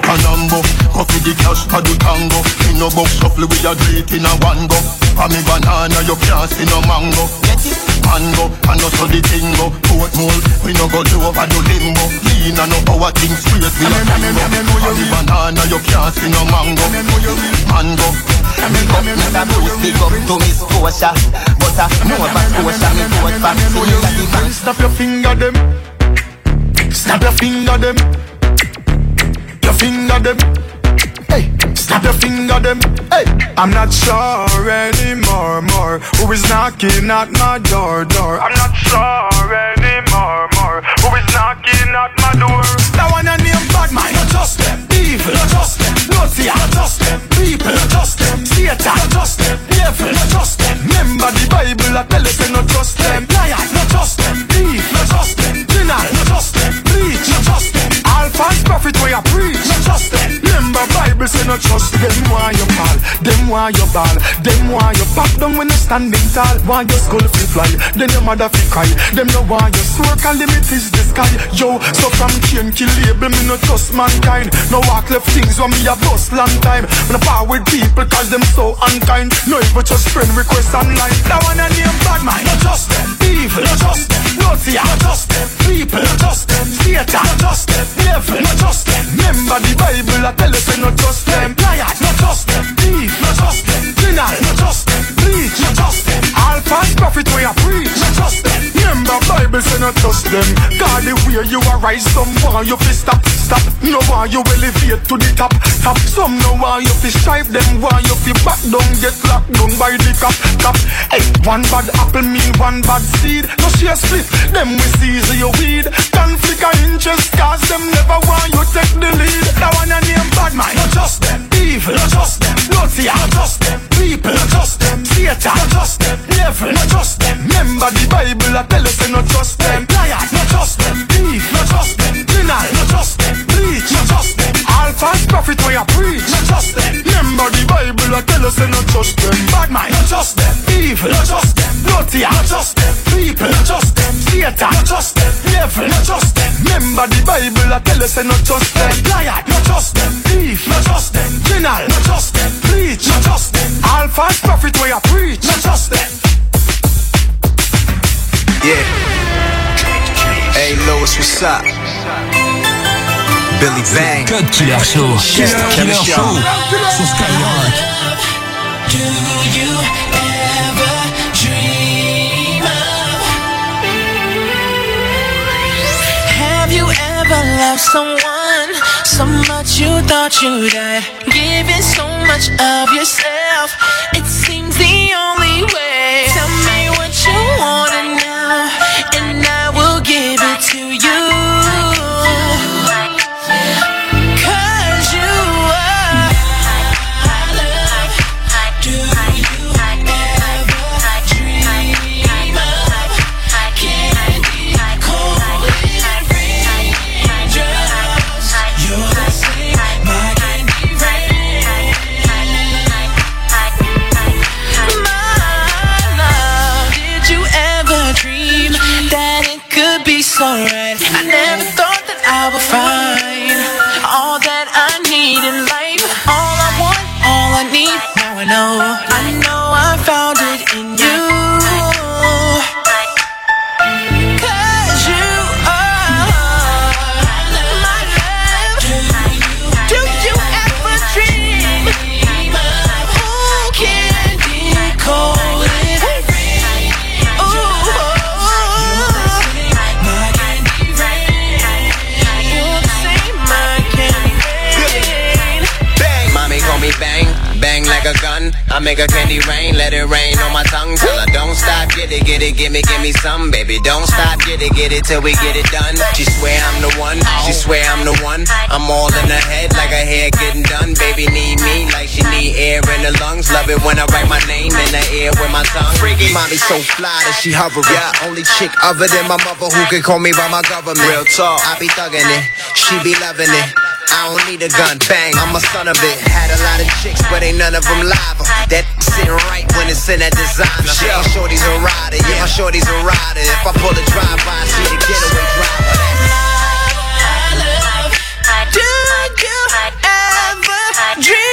Colombo Coffee the cash for the tango Me no box shuffle we a do in a one go For me banana you can't see no mango Get it? Mango And also the tingo Port mole We no go do over the limbo Lean and no power thing straight we a swingo For me banana you can't see no mango Mango Big up, Mr. Bruce, big up to Miss Scotia But I know about Scotia, me vote for Sylvia the Snap your finger them. Snap your finger them. Your finger them. Hey, snap your finger them. Hey, I'm not sure anymore, more. Who is knocking at my door, door? I'm not sure anymore, more. Who is knocking at my door? That one I name bad man, not just them. Evil, not just them. Naughty, not just them. People, not just them. Satan, not just them. Devil, not just them. Remember the Bible, I tell us, not just them. Liar, not just them. Thief, not just them. Sinner, not just them. Preach, not just them. Alpha's prophet, where I preach, not just them. Remember Bible say not trust them. Why you fall? Them why you ball? Them why you pop down when you standing tall? Why your skull fi fly? Then your mother fi cry. Them know why you swear can limit is the sky. Yo, so from chain kill label me no trust mankind. No walk left things when me a bust long time. When I power with people cause them so unkind. No even just friend request online. That one a name bad man. Not trust them. Evil. Not trust them. Naughty. Not trust them. People. Not trust them. Satan. Not trust them. Devil. Not trust them. Remember the Bible I tell us not trust them. Liar. Not trust them. Thief. Not trust them. Sinner. Not trust them. Preach. Not trust them. Alpha's prophet where I preach. Not trust them. Remember Bible say not trust them. God the way you arise, some want you fi stop, stop. No want you elevate to the top, top. Some no want you fi strive, them want you fi back down, get locked down by the cop, cop. Hey, one bad apple mean one bad seed. No share split, them we seize your weed. Conflict of interest, cause them never want you take the lead. That one a name bad man, not trust them. Evil, not trust them. Naughty, not trust them. People, not trust them. Satan, not trust them. Devil, not trust them. Remember the Bible, I tell us, say not trust them. Liar, not trust them. Thief, not trust them. Sinner, not trust them. Preach, not trust them. Alpha's prophet, where I preach, not trust them. Remember the Bible, I tell us, say not trust them. Bad mind, not trust them. Evil, not trust them. Naughty, not trust them. People, not trust them. Satan, not trust them. Devil, not trust them. Remember the Bible, I tell us, say not trust them. Liar, not trust them. Thief, not trust them. Sinner, not trust them. Preach, not trust them. Alpha's prophet, where I preach, not trust them. Yeah. Hey, Lois, what's up? Billy Bang. Cut Killer Show. Killer Show. Sur Skyrock. Do you ever dream of? Have you ever loved someone so much you thought you died? Giving so much of yourself, it seems the only way. Tell I would find all that I need in life. All I want, all I need. Now I know, I know make a candy rain, let it rain on my tongue. Tell her don't stop, get it, get it, give me, give me some, baby. Don't stop, get it, get it till we get it done. She swear I'm the one, she swear I'm the one. I'm all in her head like her hair getting done. Baby need me like she need air in the lungs. Love it when I write my name in the air with my tongue. Freaky mommy so fly that she hovering. Yeah. Only chick other than my mother who can call me by my government. Real talk. I be thugging it, she be loving it. I don't need a gun, bang, I'm a son of it. Had a lot of chicks, but ain't none of them live. That sitting right when it's in that designer. Yeah, my shorty's a rider, yeah, my shorty's a rider. If I pull a drive-by, see the getaway driver. Do you ever dream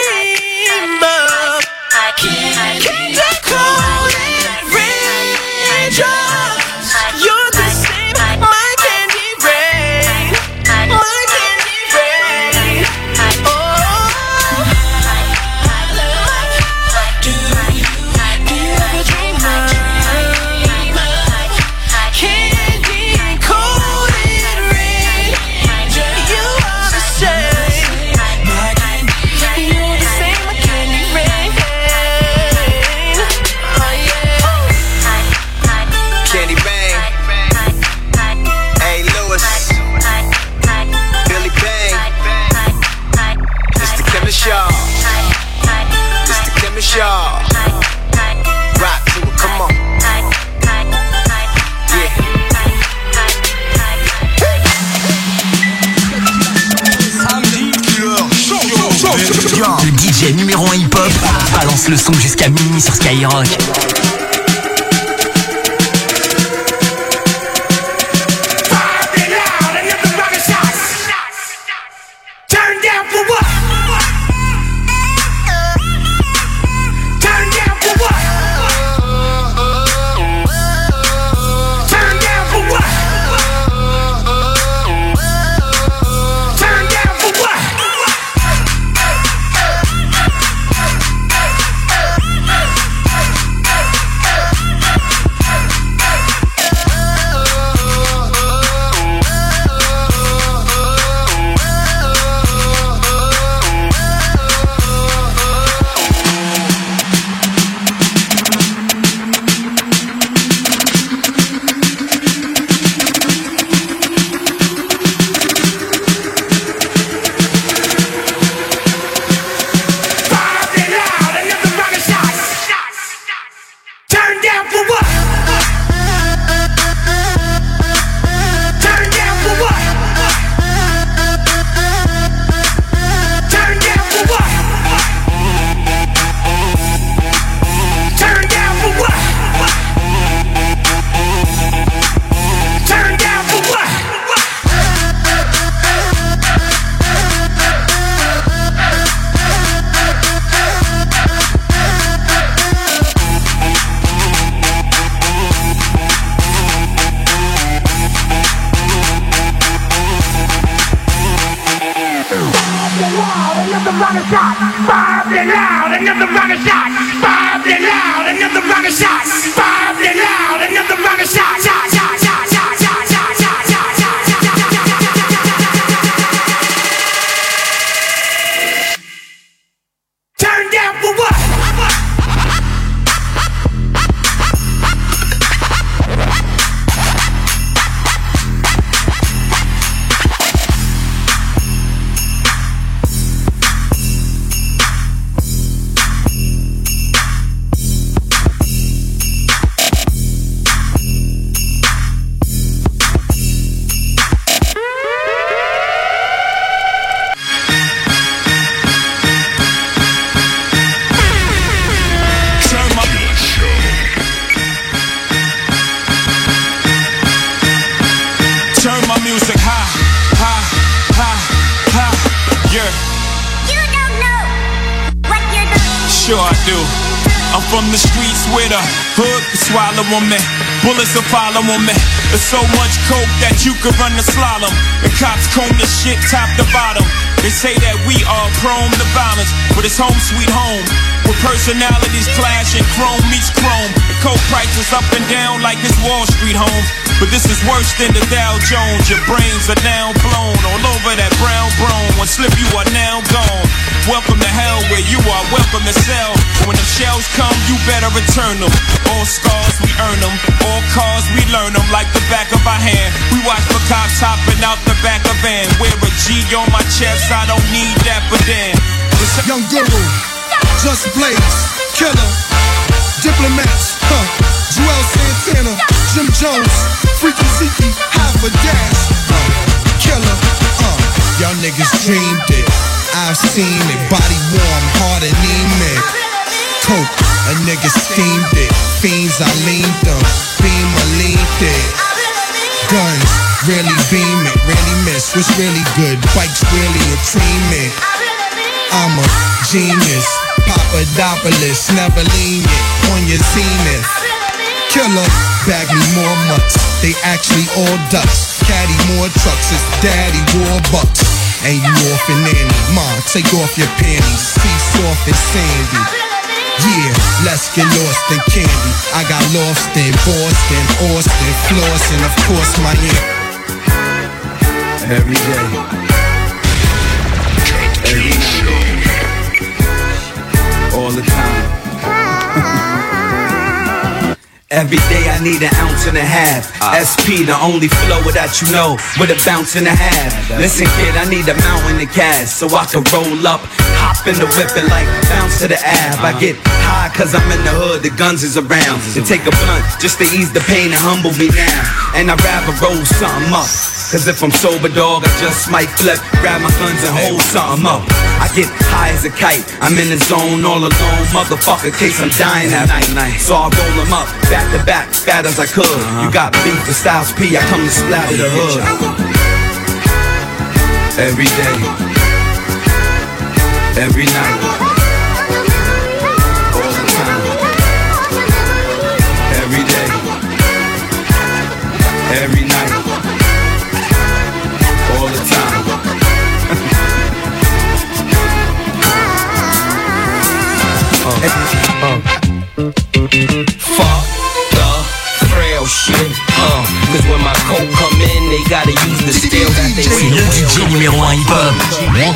DJ numéro 1 hip-hop balance le son jusqu'à minuit sur Skyrock. Could run the slalom. And cops comb the shit top to bottom. They say that we are prone to violence, but it's home sweet home. With personalities clashing, chrome meets chrome. The coke prices up and down like it's Wall Street home. But this is worse than the Dow Jones. Your brains are now blown all over that brown brown. One slip, you are now gone. Welcome to hell where you are, welcome to cell. When the shells come, you better return them. All scars, we earn them. All cars, we learn them like the back of our hand. We watch for cops hopping out the back of van. Wear a G on my chest, I don't need that, for then. Young Guru, Just Blaze, Killer, Diplomats, huh? Juelz Santana, Jim Jones, Freaky Zeke, half a dash, uh, Killer, uh. Y'all niggas dreamed it. I've seen it. Body warm, heart anemic. Coke, a nigga steamed it. Fiends, I leaned them. Beam, I leaned it. Guns, really beam it. Really miss. What's really good? Bikes, really a team it. I'm a genius. Papadopoulos, never lenient on your zenith. Killer, bag me more mutts. They actually all ducks. Caddy more trucks. It's daddy war bucks. And you off and nanny. Take off your panties. See soft and sandy. Yeah, let's get lost in candy. I got lost in Boston, Austin, Flossin, of course, Miami. Every day. Every night. All the time. Every day I need an ounce and a half. SP, the only flow that you know, with a bounce and a half. Listen, kid, I need a mountain of cash so I can roll up, hop in the whip and like bounce to the ab. I get high cause I'm in the hood, the guns is around. To take a blunt just to ease the pain and humble me now. And I'd rather roll something up. Cause if I'm sober, dog, I just might flip, grab my guns and hold something up. I get high as a kite, I'm in the zone all alone, motherfucker, case I'm dying at night. So I roll them up, back to back, fat as I could. Uh-huh. You got beef with Styles P, I come to splatter the hood. Every day, every night. They gotta use the steel that they C'est le DJ numéro 1 hip-hop.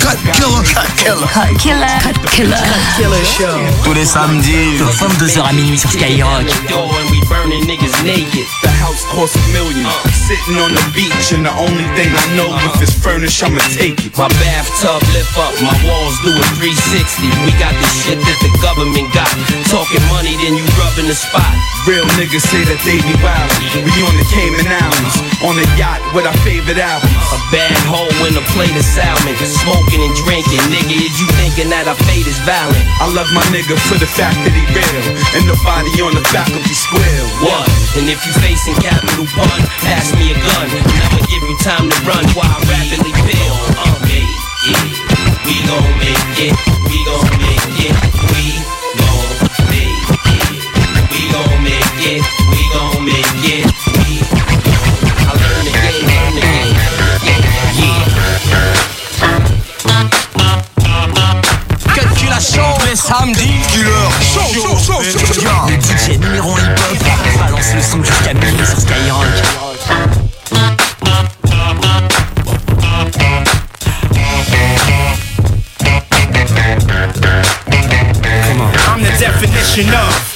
Cut killer, cut killer, cut killer, cut killer, killer show. Tous les samedis, de 22h à minuit sur Skyrock. Door and we burning niggas naked. The house costs a million. Uh. Sitting on the beach, and the only thing I know if it's furnished, I'ma take it. My bathtub lift up, my walls do a 360. We got the shit that the government got. Talking money, then you rubbing the spot. Real niggas say that they be wild. We on the Cayman Islands, on a yacht with our favorite albums. A bad hoe in a plate of salmon. Smoking and drinking. Nigga, is you thinking that our fate is violent? I love my nigga for the fact that he real, and the body on the faculty square. What? And if you facing capital pun, pass me a gun. And I'ma give you time to run while I rapidly peel. Uh. We gon' make it. We gon' make it. We gon' make it. We gon' make it. We gon' make it. Les samedis. Killer Show, Le DJ numéro 1 hip-hop balance le son jusqu'à minuit sur Skyrock. I'm the definition of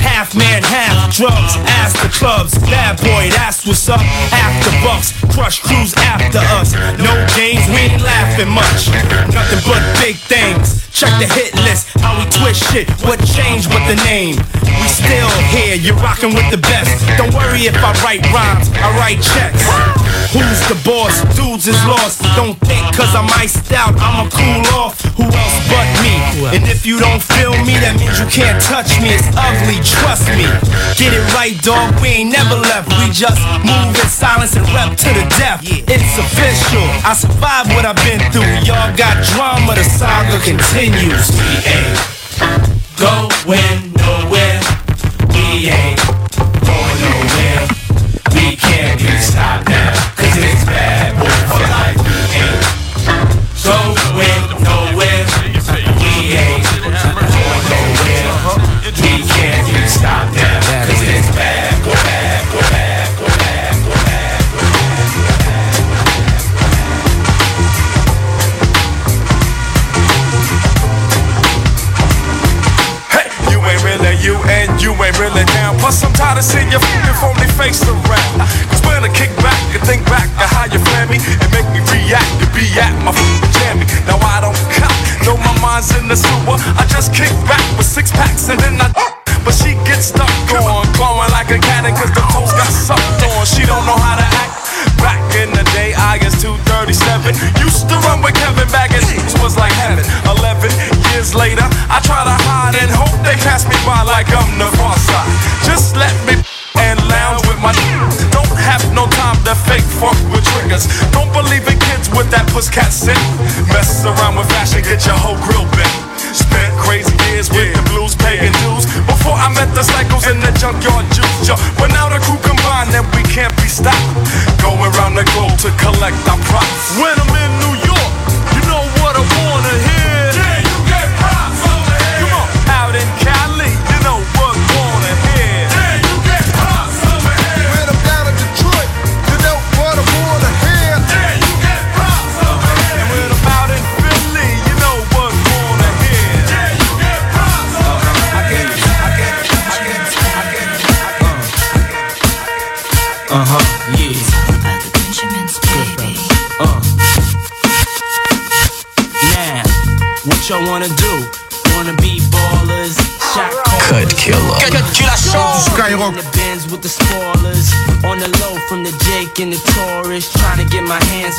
half man, half drugs. Ask the clubs, bad boy, that's what's up. After bucks, crush crews after us. No games, we ain't laughing much. Nothing but big things. Check the hit list, how we twist shit. What changed with the name? We still here, you're rocking with the best. Don't worry if I write rhymes, I write checks. Who's the boss? Dudes is lost. Don't think cause I'm iced out, I'ma cool off. Who else but me? And if you don't feel me, that means you can't touch me. It's ugly, trust me. Get it right, dog. We ain't never left. We just move in silence and rep to the death. It's official. I survived what I've been through. Y'all got drama, the saga continues. We ain't going nowhere. We ain't. We can't be stopped now, cause it's bad boy for life. Ain't so we're nowhere. We ain't going nowhere. We can't be stopped now, cause it's bad boy, bad boy, bad boy. Bad boy, bad boy, bad boy. you and you ain't really down. Plus, I'm tired of seeing your fucking phony face around.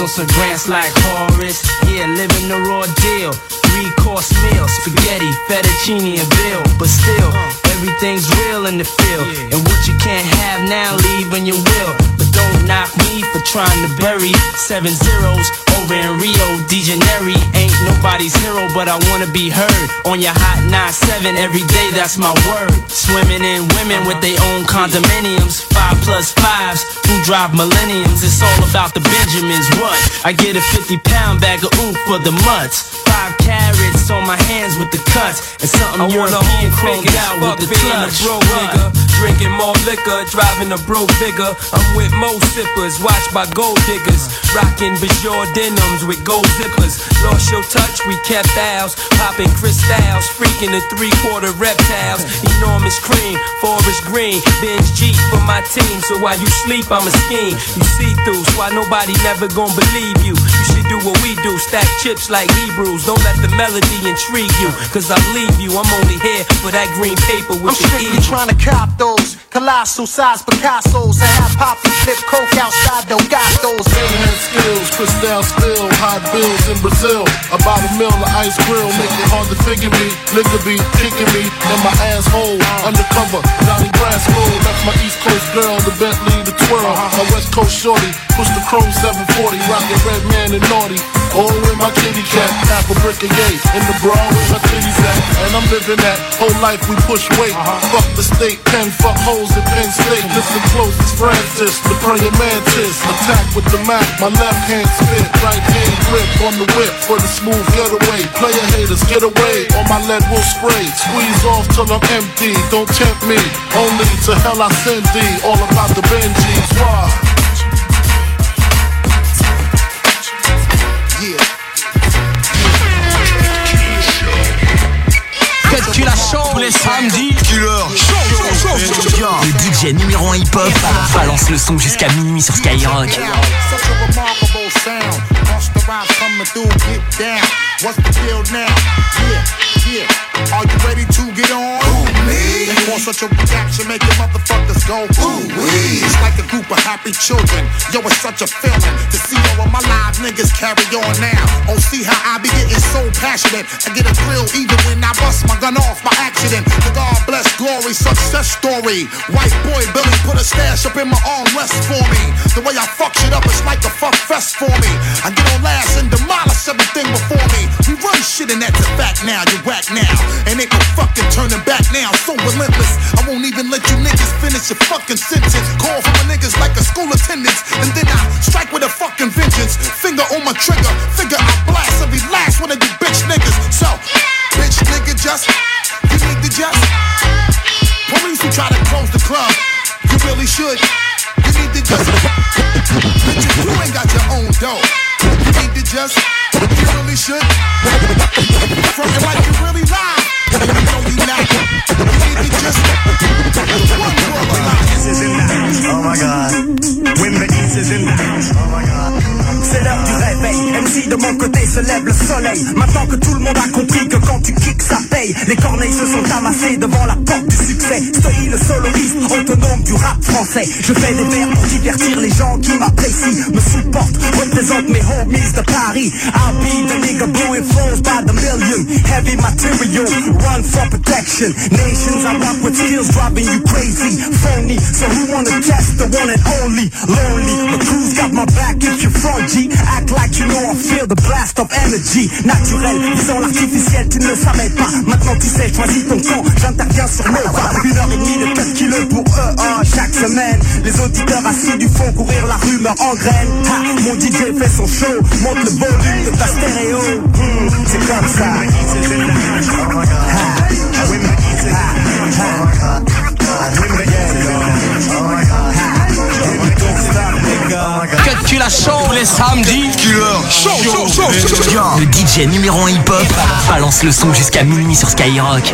On some grants like Horace. Yeah, living the raw deal. Three course meal, spaghetti, fettuccine, and bill. But still, everything's real in the field. And what you can't have now, leave when you will. But don't knock me for trying to bury seven zeros over in Rio de Janeiro. Ain't nobody's hero, but I wanna be heard on your hot 9-7 every day. That's my word. Swimming in women with their own condominiums. Five plus fives who drive millenniums. It's all about the Benjamins. What? I get a 50 pound bag of oof for the mutts. Five carrots on my hands with the cuts. And something I want a European home chromed out with the being a clutch. broke nigga. Drinking more liquor, driving a broke bigger. I'm with most sippers, watched by gold diggers. Rocking Bajor denims with gold zippers. Lost your touch, we kept ours. Popping crystals, freaking the three quarter reptiles. Enormous cream, forest green. Benz Jeep for my team, so while you sleep, I'm a scheme. You see through, so why nobody never gonna believe you. You should do what we do, stack chips like Hebrews. Don't let the melody intrigue you, cause I leave you. I'm only here for that green paper with I'm strictly eagle. trying to cop those colossal size Picasso's. I have poppy flip coke outside don't Delgados. Hand skills, crystal still, hot bills in Brazil. About a mill of ice grill, make it hard to figure me. Nigga be kicking me in my asshole. Undercover, Johnny Brasco. Left my East Coast girl, the Bentley, the twirl. My West Coast shorty, push the chrome 740, rockin' Redman and naughty. All with my kitty cat, half a brick a gay. In the bra with my titties at. And I'm living that whole life we push weight. Uh-huh. Fuck the state, pen, fuck holes at Penn State. Listen close, it's Francis, the praying mantis. Attack with the Mac, my left hand spit, right hand grip on the whip for the smooth getaway. Player haters, get away, or my lead will spray. Squeeze off till I'm empty, don't tempt me. Only to hell I send thee, all about the Benjis. Why? Peut-être tu la chantes tous les samedis. Killer. Le DJ numéro 1 hip-hop balance le son jusqu'à minuit sur Skyrock. What's the deal now? Yeah, yeah. Are you ready to get on? Ooh, me? Then for such a reaction, make your motherfuckers go ooh. It's like a group of happy children. Yo, it's such a feeling to see all of my live niggas carry on now. Oh, see how I be getting so passionate. I get a thrill even when I bust my gun off by accident. The God bless glory, success story. White boy Billy put a stash up in my armrest for me. The way I fuck shit up, it's like a fuck fest for me. I get on last and demolish everything before me. We run shit and that's a fact now. You whack now. And ain't no fucking turning back now. So relentless. I won't even let you niggas finish your fucking sentence. Call for my niggas like a school attendance. And then I strike with a fucking vengeance. Finger on my trigger. Figure I blast every last one of you bitch niggas. So, bitch nigga, just. You need to just. Police who try to close the club. You really should. You need to just. Bitch, you ain't got your own dough. You need to just. You really should. Frontin' like you really live. Oh my god. When the East is in the house. Oh my god. C'est l'heure du réveil, MC de mon côté se lève le soleil. Maintenant que tout le monde a compris que quand tu kicks ça paye. Les corneilles se sont amassées devant la porte du succès. Story le soloiste, autonome du rap français. Je fais des vers pour divertir les gens qui m'apprécient. Me supportent, représente mes homies de Paris. I'll be the nigga blowing flows by the million. Heavy material, run for protection. Nations I rock with skills driving you crazy. Phony, so who wanna test the one and only? Lonely, the crew's got my back if you're front Act like you know I feel the blast of energy. Naturel, disons l'artificiel, tu ne le savais pas. Maintenant tu sais, choisis ton camp, j'interviens sur Nova. Une heure et demie de 4 kilos pour eux hein, chaque semaine. Les auditeurs assidus font courir la rumeur en graine. Mon DJ fait son show, monte le volume de ta stéréo. Hmm, C'est comme ça Que tu la chantes tous les samedis. Le DJ numéro 1 hip-hop balance le son jusqu'à minuit sur Skyrock.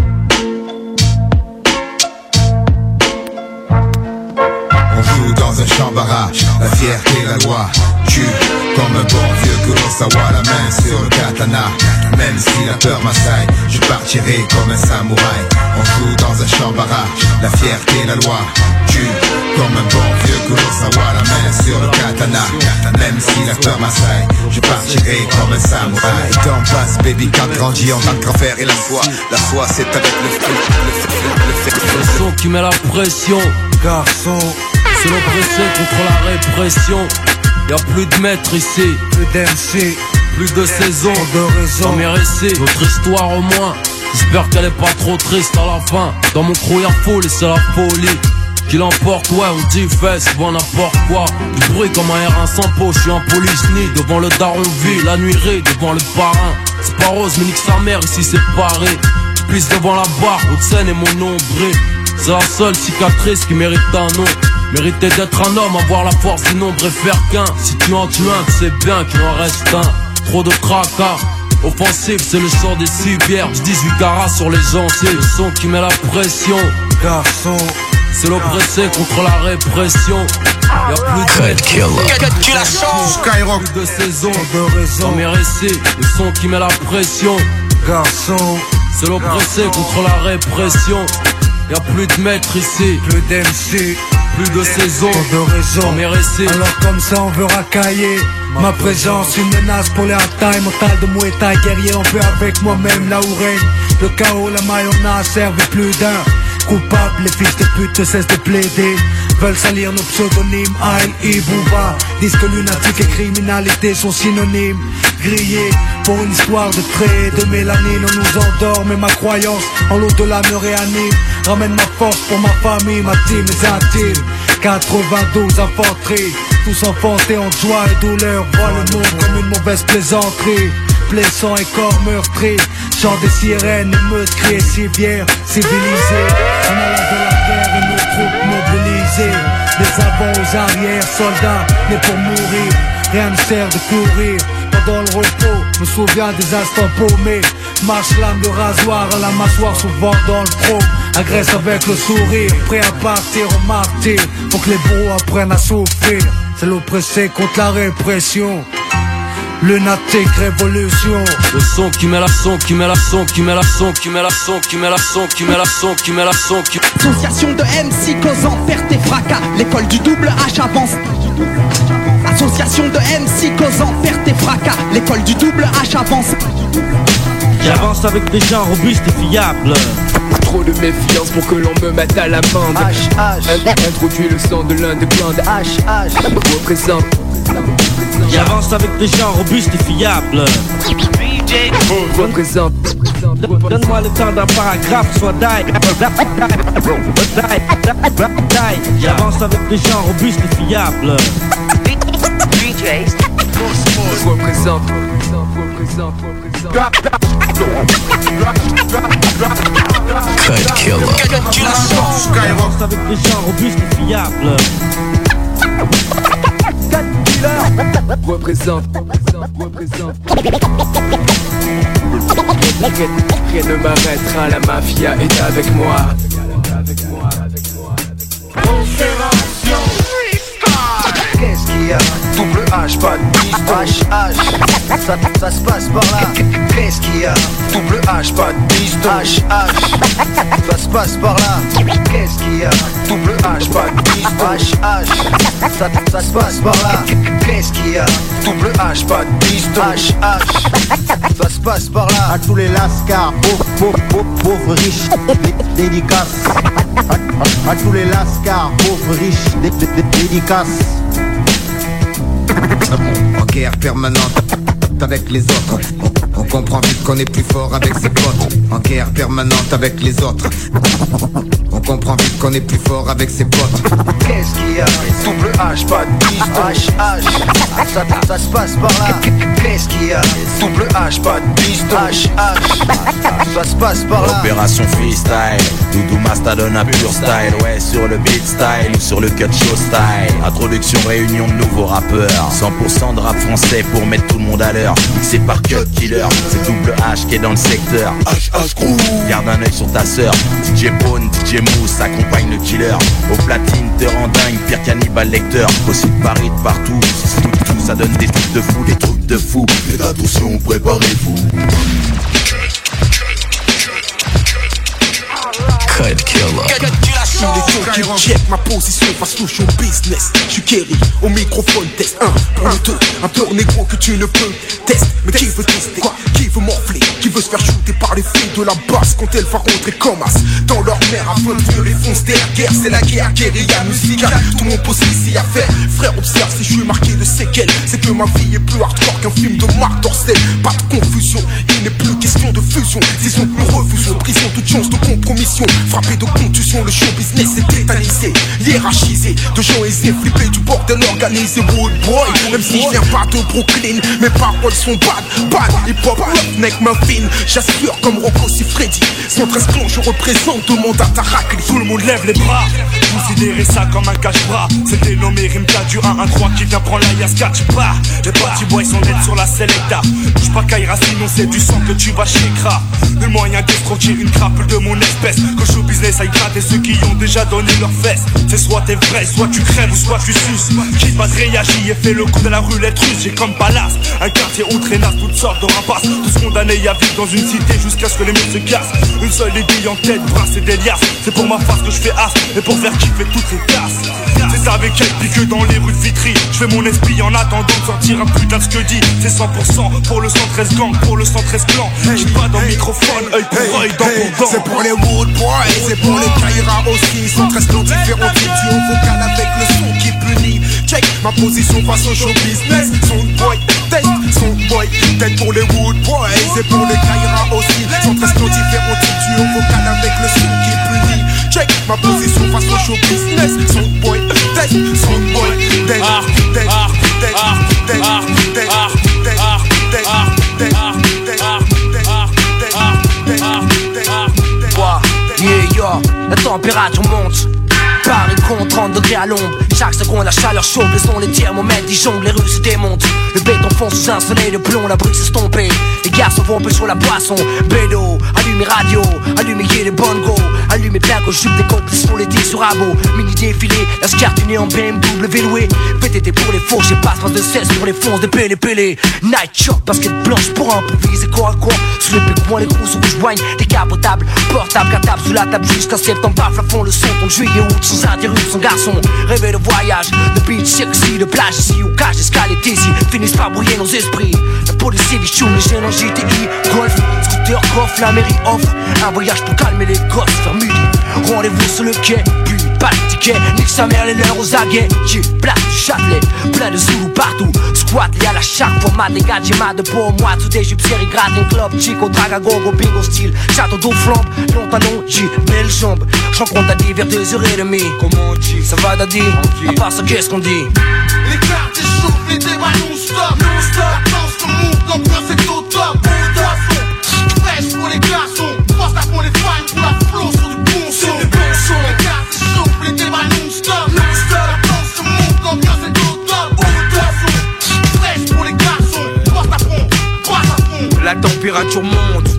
dans un chambara. La fierté, la loi, tue comme un bon vieux Kurosawa La main sur le katana, même si la peur m'assaille Je partirai comme un samouraï. On joue dans un chambara, la fierté, la loi, tue comme un bon vieux Kurosawa La main sur le katana, même si la peur m'assaille Je partirai comme un samouraï. Le temps passe, baby, quand grandit on va grand faire Et la foi, la foi c'est avec le feu, le feu, le feu, le feu, le feu. Le son qui met la pression. Garçon, c'est l'oppressé contre la répression. Y'a plus de maître ici, plus d'MC, plus de saison, de raison. Dans mes récits, notre histoire au moins. J'espère qu'elle est pas trop triste à la fin. Dans mon crew y'a foule et c'est la folie. Qui l'emporte, ouais, on dit fait souvent n'importe quoi. Du bruit comme un R1 sans peau, je suis un police ni devant le daron vie, la nuiserie devant le parrain. C'est pas rose, mais nique sa mère ici c'est. Plus devant la barre, haute scène et mon nombril. C'est la seule cicatrice qui mérite un nom. Mériter d'être un homme, avoir la force du nombre et faire qu'un. Si tu en tues un, tu sais bien qu'il en reste un. Trop de tracas. Offensif, c'est le sort des civières. 18 carats sur les gencives. Le son qui met la pression. Garçon. C'est l'oppressé contre la répression. Y'a plus de killer. Tu la chantes? Skyrock. Plus de saison. De raison. Dans mes récits, le son qui met la pression. Garçon. C'est l'oppressé contre la répression. Y'a plus de maître ici. Plus d'MC. Plus de saison. De raison. Récits. Alors comme ça on veut racailler Ma présence, une menace pour les hard Mental de Muay Thai, guerrier en paix avec moi-même Là où règne le chaos, la mayonnaise servi plus d'un Coupable, les fils de pute cessent de plaider. Veulent salir nos pseudonymes, Aïe et Bouba Disent que lunatique et criminalité sont synonymes. Grillés pour une histoire de traits de mélanine On nous endort mais ma croyance en l'au-delà me réanime. Ramène ma force pour ma famille, ma team, mes intimes 92 infanteries tous enfantés en joie et douleur. Voient le monde comme une mauvaise plaisanterie Blessant et corps meurtri Chant des sirènes, émeutes, cris et civières a l'âge de la guerre et nos troupes mobilisées Des avants aux arrières, soldats nés pour mourir Rien ne sert de courir dans le repos, me souviens des instants paumés. Marche lame, le rasoir à la mâchoire, souvent dans le pro. Agresse avec le sourire, prêt à partir au martyr. Pour que les bourreaux apprennent à souffrir. C'est l'oppressé contre la répression. Lunatique révolution. Le son qui met la son, qui met la son, qui met la son, qui met la son, qui met la son, qui met la son, qui met la son, qui Association de MC causant perte et fracas, l'école du double H avance. Association de MC causant perte et fracas, l'école du double H avance. J'avance avec des gens robustes et fiables. Trop de méfiance pour que l'on me mette à l'amende. H, H. Introduit le son de l'un des H, H. Représente. J'avance avec des gens robustes et fiables. Représente. Donne-moi le temps d'un paragraphe, soit die. J'avance avec des gens robustes et fiables. Représente. Cut killer. J'avance avec des gens robustes et fiables. Killer représente, représente. Rien ne m'arrêtera, la mafia est avec moi. Avec moi, avec moi, avec moi. Qu'est-ce qu'il y a? Double H, pas de H, H, ça, ça se passe par là. Qu'est-ce qu'il y a? Double H, pas de H, H, ça se passe par là. Qu'est-ce qu'il y a? Double H, pas de H, H, ça, se passe par là. Qu'est-ce qu'il y a? Double H, pas de H, H, ça se passe par là. À tous les lascars, pauvres, pauvres, pauvres, pauvres riches, dé- dédicaces. À, tous les lascars, pauvres riches, dé- dé- dé- dédicaces. En guerre permanente avec les autres. On, comprend vite qu'on est plus fort avec ses potes. En guerre permanente avec les autres. On comprend vite qu'on est plus fort avec ses potes. Qu'est-ce qu'il y a? Double H, pas de piston H, H, ça, ça se passe par là. Qu'est-ce qu'il y a? Double H, pas de piston H, H, ça se passe par là. Opération freestyle, Doudou Masta donne un pur style. Ouais sur le beat style ou sur le cut show style. Introduction réunion de nouveaux rappeurs. 100% de rap français pour mettre tout le monde à l'heure. Mixé par Cut Killer, c'est double H qui est dans le secteur. H H crew Garde un œil sur ta sœur. DJ Bone, DJ Mousse accompagne le killer. Au platine te rend dingue, pire cannibal lecteur. Aussi de Paris de partout, si c'est tout, tout ça donne des trucs de fou, des trucs de fou. Faites attention, préparez-vous. Cut killer. Il est temps qui check ma position face au show business. Je suis Kerry, au microphone test 1 pour le 2. Un peur négro que tu ne peux tester. Mais qui veut tester? Quoi? Qui veut morfler? Qui veut se faire shooter par les filles de la basse quand elle va rentrer comme as? Dans leur mère afin de mieux les foncer derrière guerre C'est la guerre, guérilla musicale. Tout mon poste ici à faire. Frère, observe si je suis marqué de séquelles. C'est que ma vie est plus hardcore qu'un film de Marc Dorcel. Pas de confusion, il n'est plus question de fusion. Disons que nous refusons prison, toute chance de compromission. Frappé de contusion, le show business est tétanisé, hiérarchisé. De gens aisés, flippés du bordel organisé. Wood boy, même si je viens pas de Brooklyn, mes paroles sont bad, bad. Hip hop, mec, ma fine. J'assure comme Rocco si Freddy. 113 clans, je représente tout le monde à Tarakli. Tout le monde lève les bras Considérez ça comme un cache-bras C'est dénommé Rimka du 1-1-3 qui vient prendre la Yaska Tu pars Les petits boys sont nets sur la Selecta Bouge pas Kaira sinon c'est du sang que tu vas chez Kra Le moyen d'escroquer une crapule de mon espèce Que show business aille gratter ceux qui ont déjà donné leurs fesses C'est soit t'es vrai, soit tu crèves ou soit tu suces. Qui va te réagir et fait le coup de la roulette russe. J'ai comme palace Un quartier où traînasse toutes sortes de rapaces. Tous condamnés à vivre dans une cité jusqu'à ce que les murs se cassent. Une seule aiguille en tête, bras et des C'est pour ma face que je fais as Et pour faire kiffer toutes les tasses Avec elle pique dans les rues de Vitry Je fais mon esprit en attendant de sortir un putain de ce que dit C'est 100% pour le 113 gang, pour le 113 clan J'ai pas dans le microphone, œil pour œil, dent pour dent C'est pour les Wood Boys, c'est pour les Kaira aussi. Sont très clans différents du haut vocal avec le son qui punit. Check ma position face au show business. Son boy, test, son boy, tête pour les Wood Boys, c'est pour les Kaira aussi. Sont très clans différents du haut vocal avec le son qui punit check ma position face au show business. Son boy, test, son boy, test, test, New York, la température monte. Paris compte 30 degrés à l'ombre. Chaque seconde, la chaleur chaude. Les sons, les thermomètres, ils les rues se démontent. Le béton fonce sous un soleil de plomb, la brique s'est estompée. Les garçons vont sur la poisson. Bédo, allumez radio, allumez les bongos. Allumez que je des côtes pour les 10 sur rabot. Mini défilé, la scartunée en BMW loué. PTT pour les faux, j'ai pas de 16 pour les fonces de pélé pélé. Night shop, basket blanche pour improviser quoi à quoi. Sous les pics, les roues rouges joignent, des capotables, portables, cartables sous la table jusqu'à septembre. Paf, la fond le son, ton juillet, août, sans interruption, garçon. Rêver de voyage, de beach, sexy, de plage ici, ou cage, escale et ici, finissent par brouiller nos esprits. Police, les choux, les jeunes en GTI, golf, scooter, coffre, la mairie offre un voyage pour calmer les gosses vers midi. Rendez-vous sur le quai, puis pas de ticket, nique sa mère les leurs aux aguets. J'ai plein du Châtelet, plein de Zoulou partout. Squat lié à la chaque format des mal de pour moi. Tout des jupes un club, chico, draga, gogo, bingo, style. Château d'eau flambe, long talon, j'ai belle jambe. J'en compte à 10 vers 2h30. Comment on dit? Ça va, Daddy? À part ça, qu'est-ce qu'on dit Les cartes chauffent, les débats non-stop. Non-stop, l'ambiance est au top. Poisson, fraîche pour les glaçons. Passe la pour les fans, pour la flow sur du bon son. Les cartes chauffent, les débats non-stop. Non-stop, la danse se monte, l'ambiance est au top. Poisson, fraîche pour les garçons. Passe la fond, passe à fond. La température monte.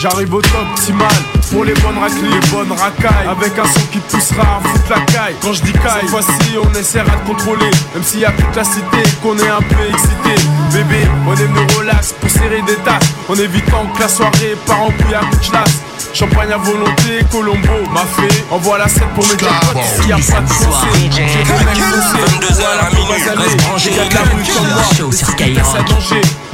J'arrive au top optimal pour les bonnes raclées, les bonnes racailles. Avec un son qui poussera à foutre la caille. Quand je dis caille, cette fois-ci on essaiera de contrôler. Même s'il y a toute la cité, qu'on est un peu excité. Bébé, on aime le relax pour serrer des tasses. On évitant que la soirée part en couille à coup de Champagne à volonté, Colombo m'a fait. Envoie la scène pour mes deux potes S'il y a pas de foncé J'ai des mecs foncés 22h à minuit. Reste branché. Y'a de la rue comme moi Show sur Skyrock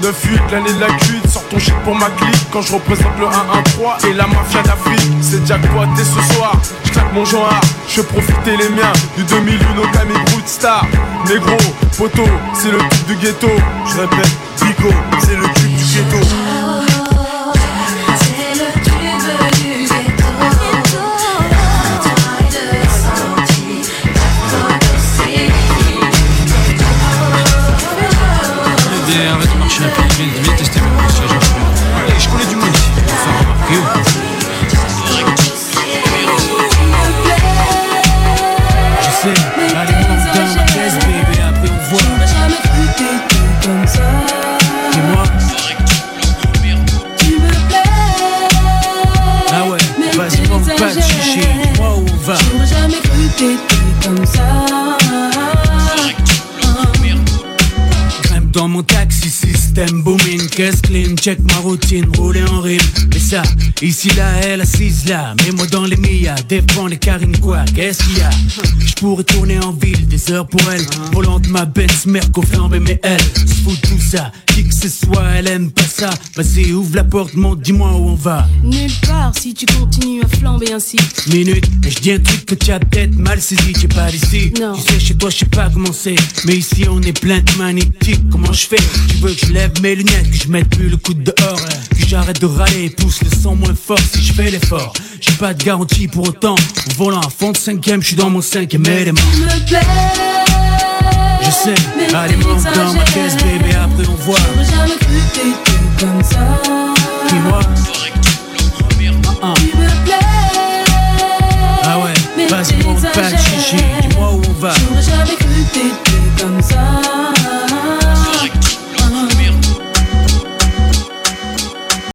9-8 l'année de la cuite Sors ton shit pour ma clique. Quand je représente le 1-1-3 Et la mafia d'Afrique C'est jackpot et ce soir? Je claque mon genre Je profiter les miens. Du 2001 au Camille Brut Star. Négro, poteau C'est le tube du ghetto. Je répète, Bigo C'est le tube du ghetto caisse check ma routine, rouler en rime. Et ça, ici là, elle assise là, mets moi dans les millas, défends les carines quoi, qu'est-ce qu'il y a? Je pourrais tourner en ville, des heures pour elle, volant de ma Benz, Merco flambé, mais elle se fout tout ça, qui que ce soit, elle aime pas ça. Vas-y, ouvre la porte, monte, dis-moi où on va. Nulle part si tu continues à flamber ainsi. Minute, et je dis un truc que tu as peut-être mal saisi, tu es pas d'ici. Non. Tu sais, chez toi, je sais pas comment c'est, mais ici on est plein de magnétiques, comment je fais? Tu veux que je lève mes lunettes, que je mette plus le coup dehors, que j'arrête de râler, pousse le son moins fort si je fais l'effort. J'ai pas de garantie pour autant, au volant à fond de cinquième, je suis dans mon cinquième élément. Me plaît. Je sais, allez monte dans ma caisse bébé, après on voit. J'aurais jamais cru que t'étais comme ça. Dis-moi.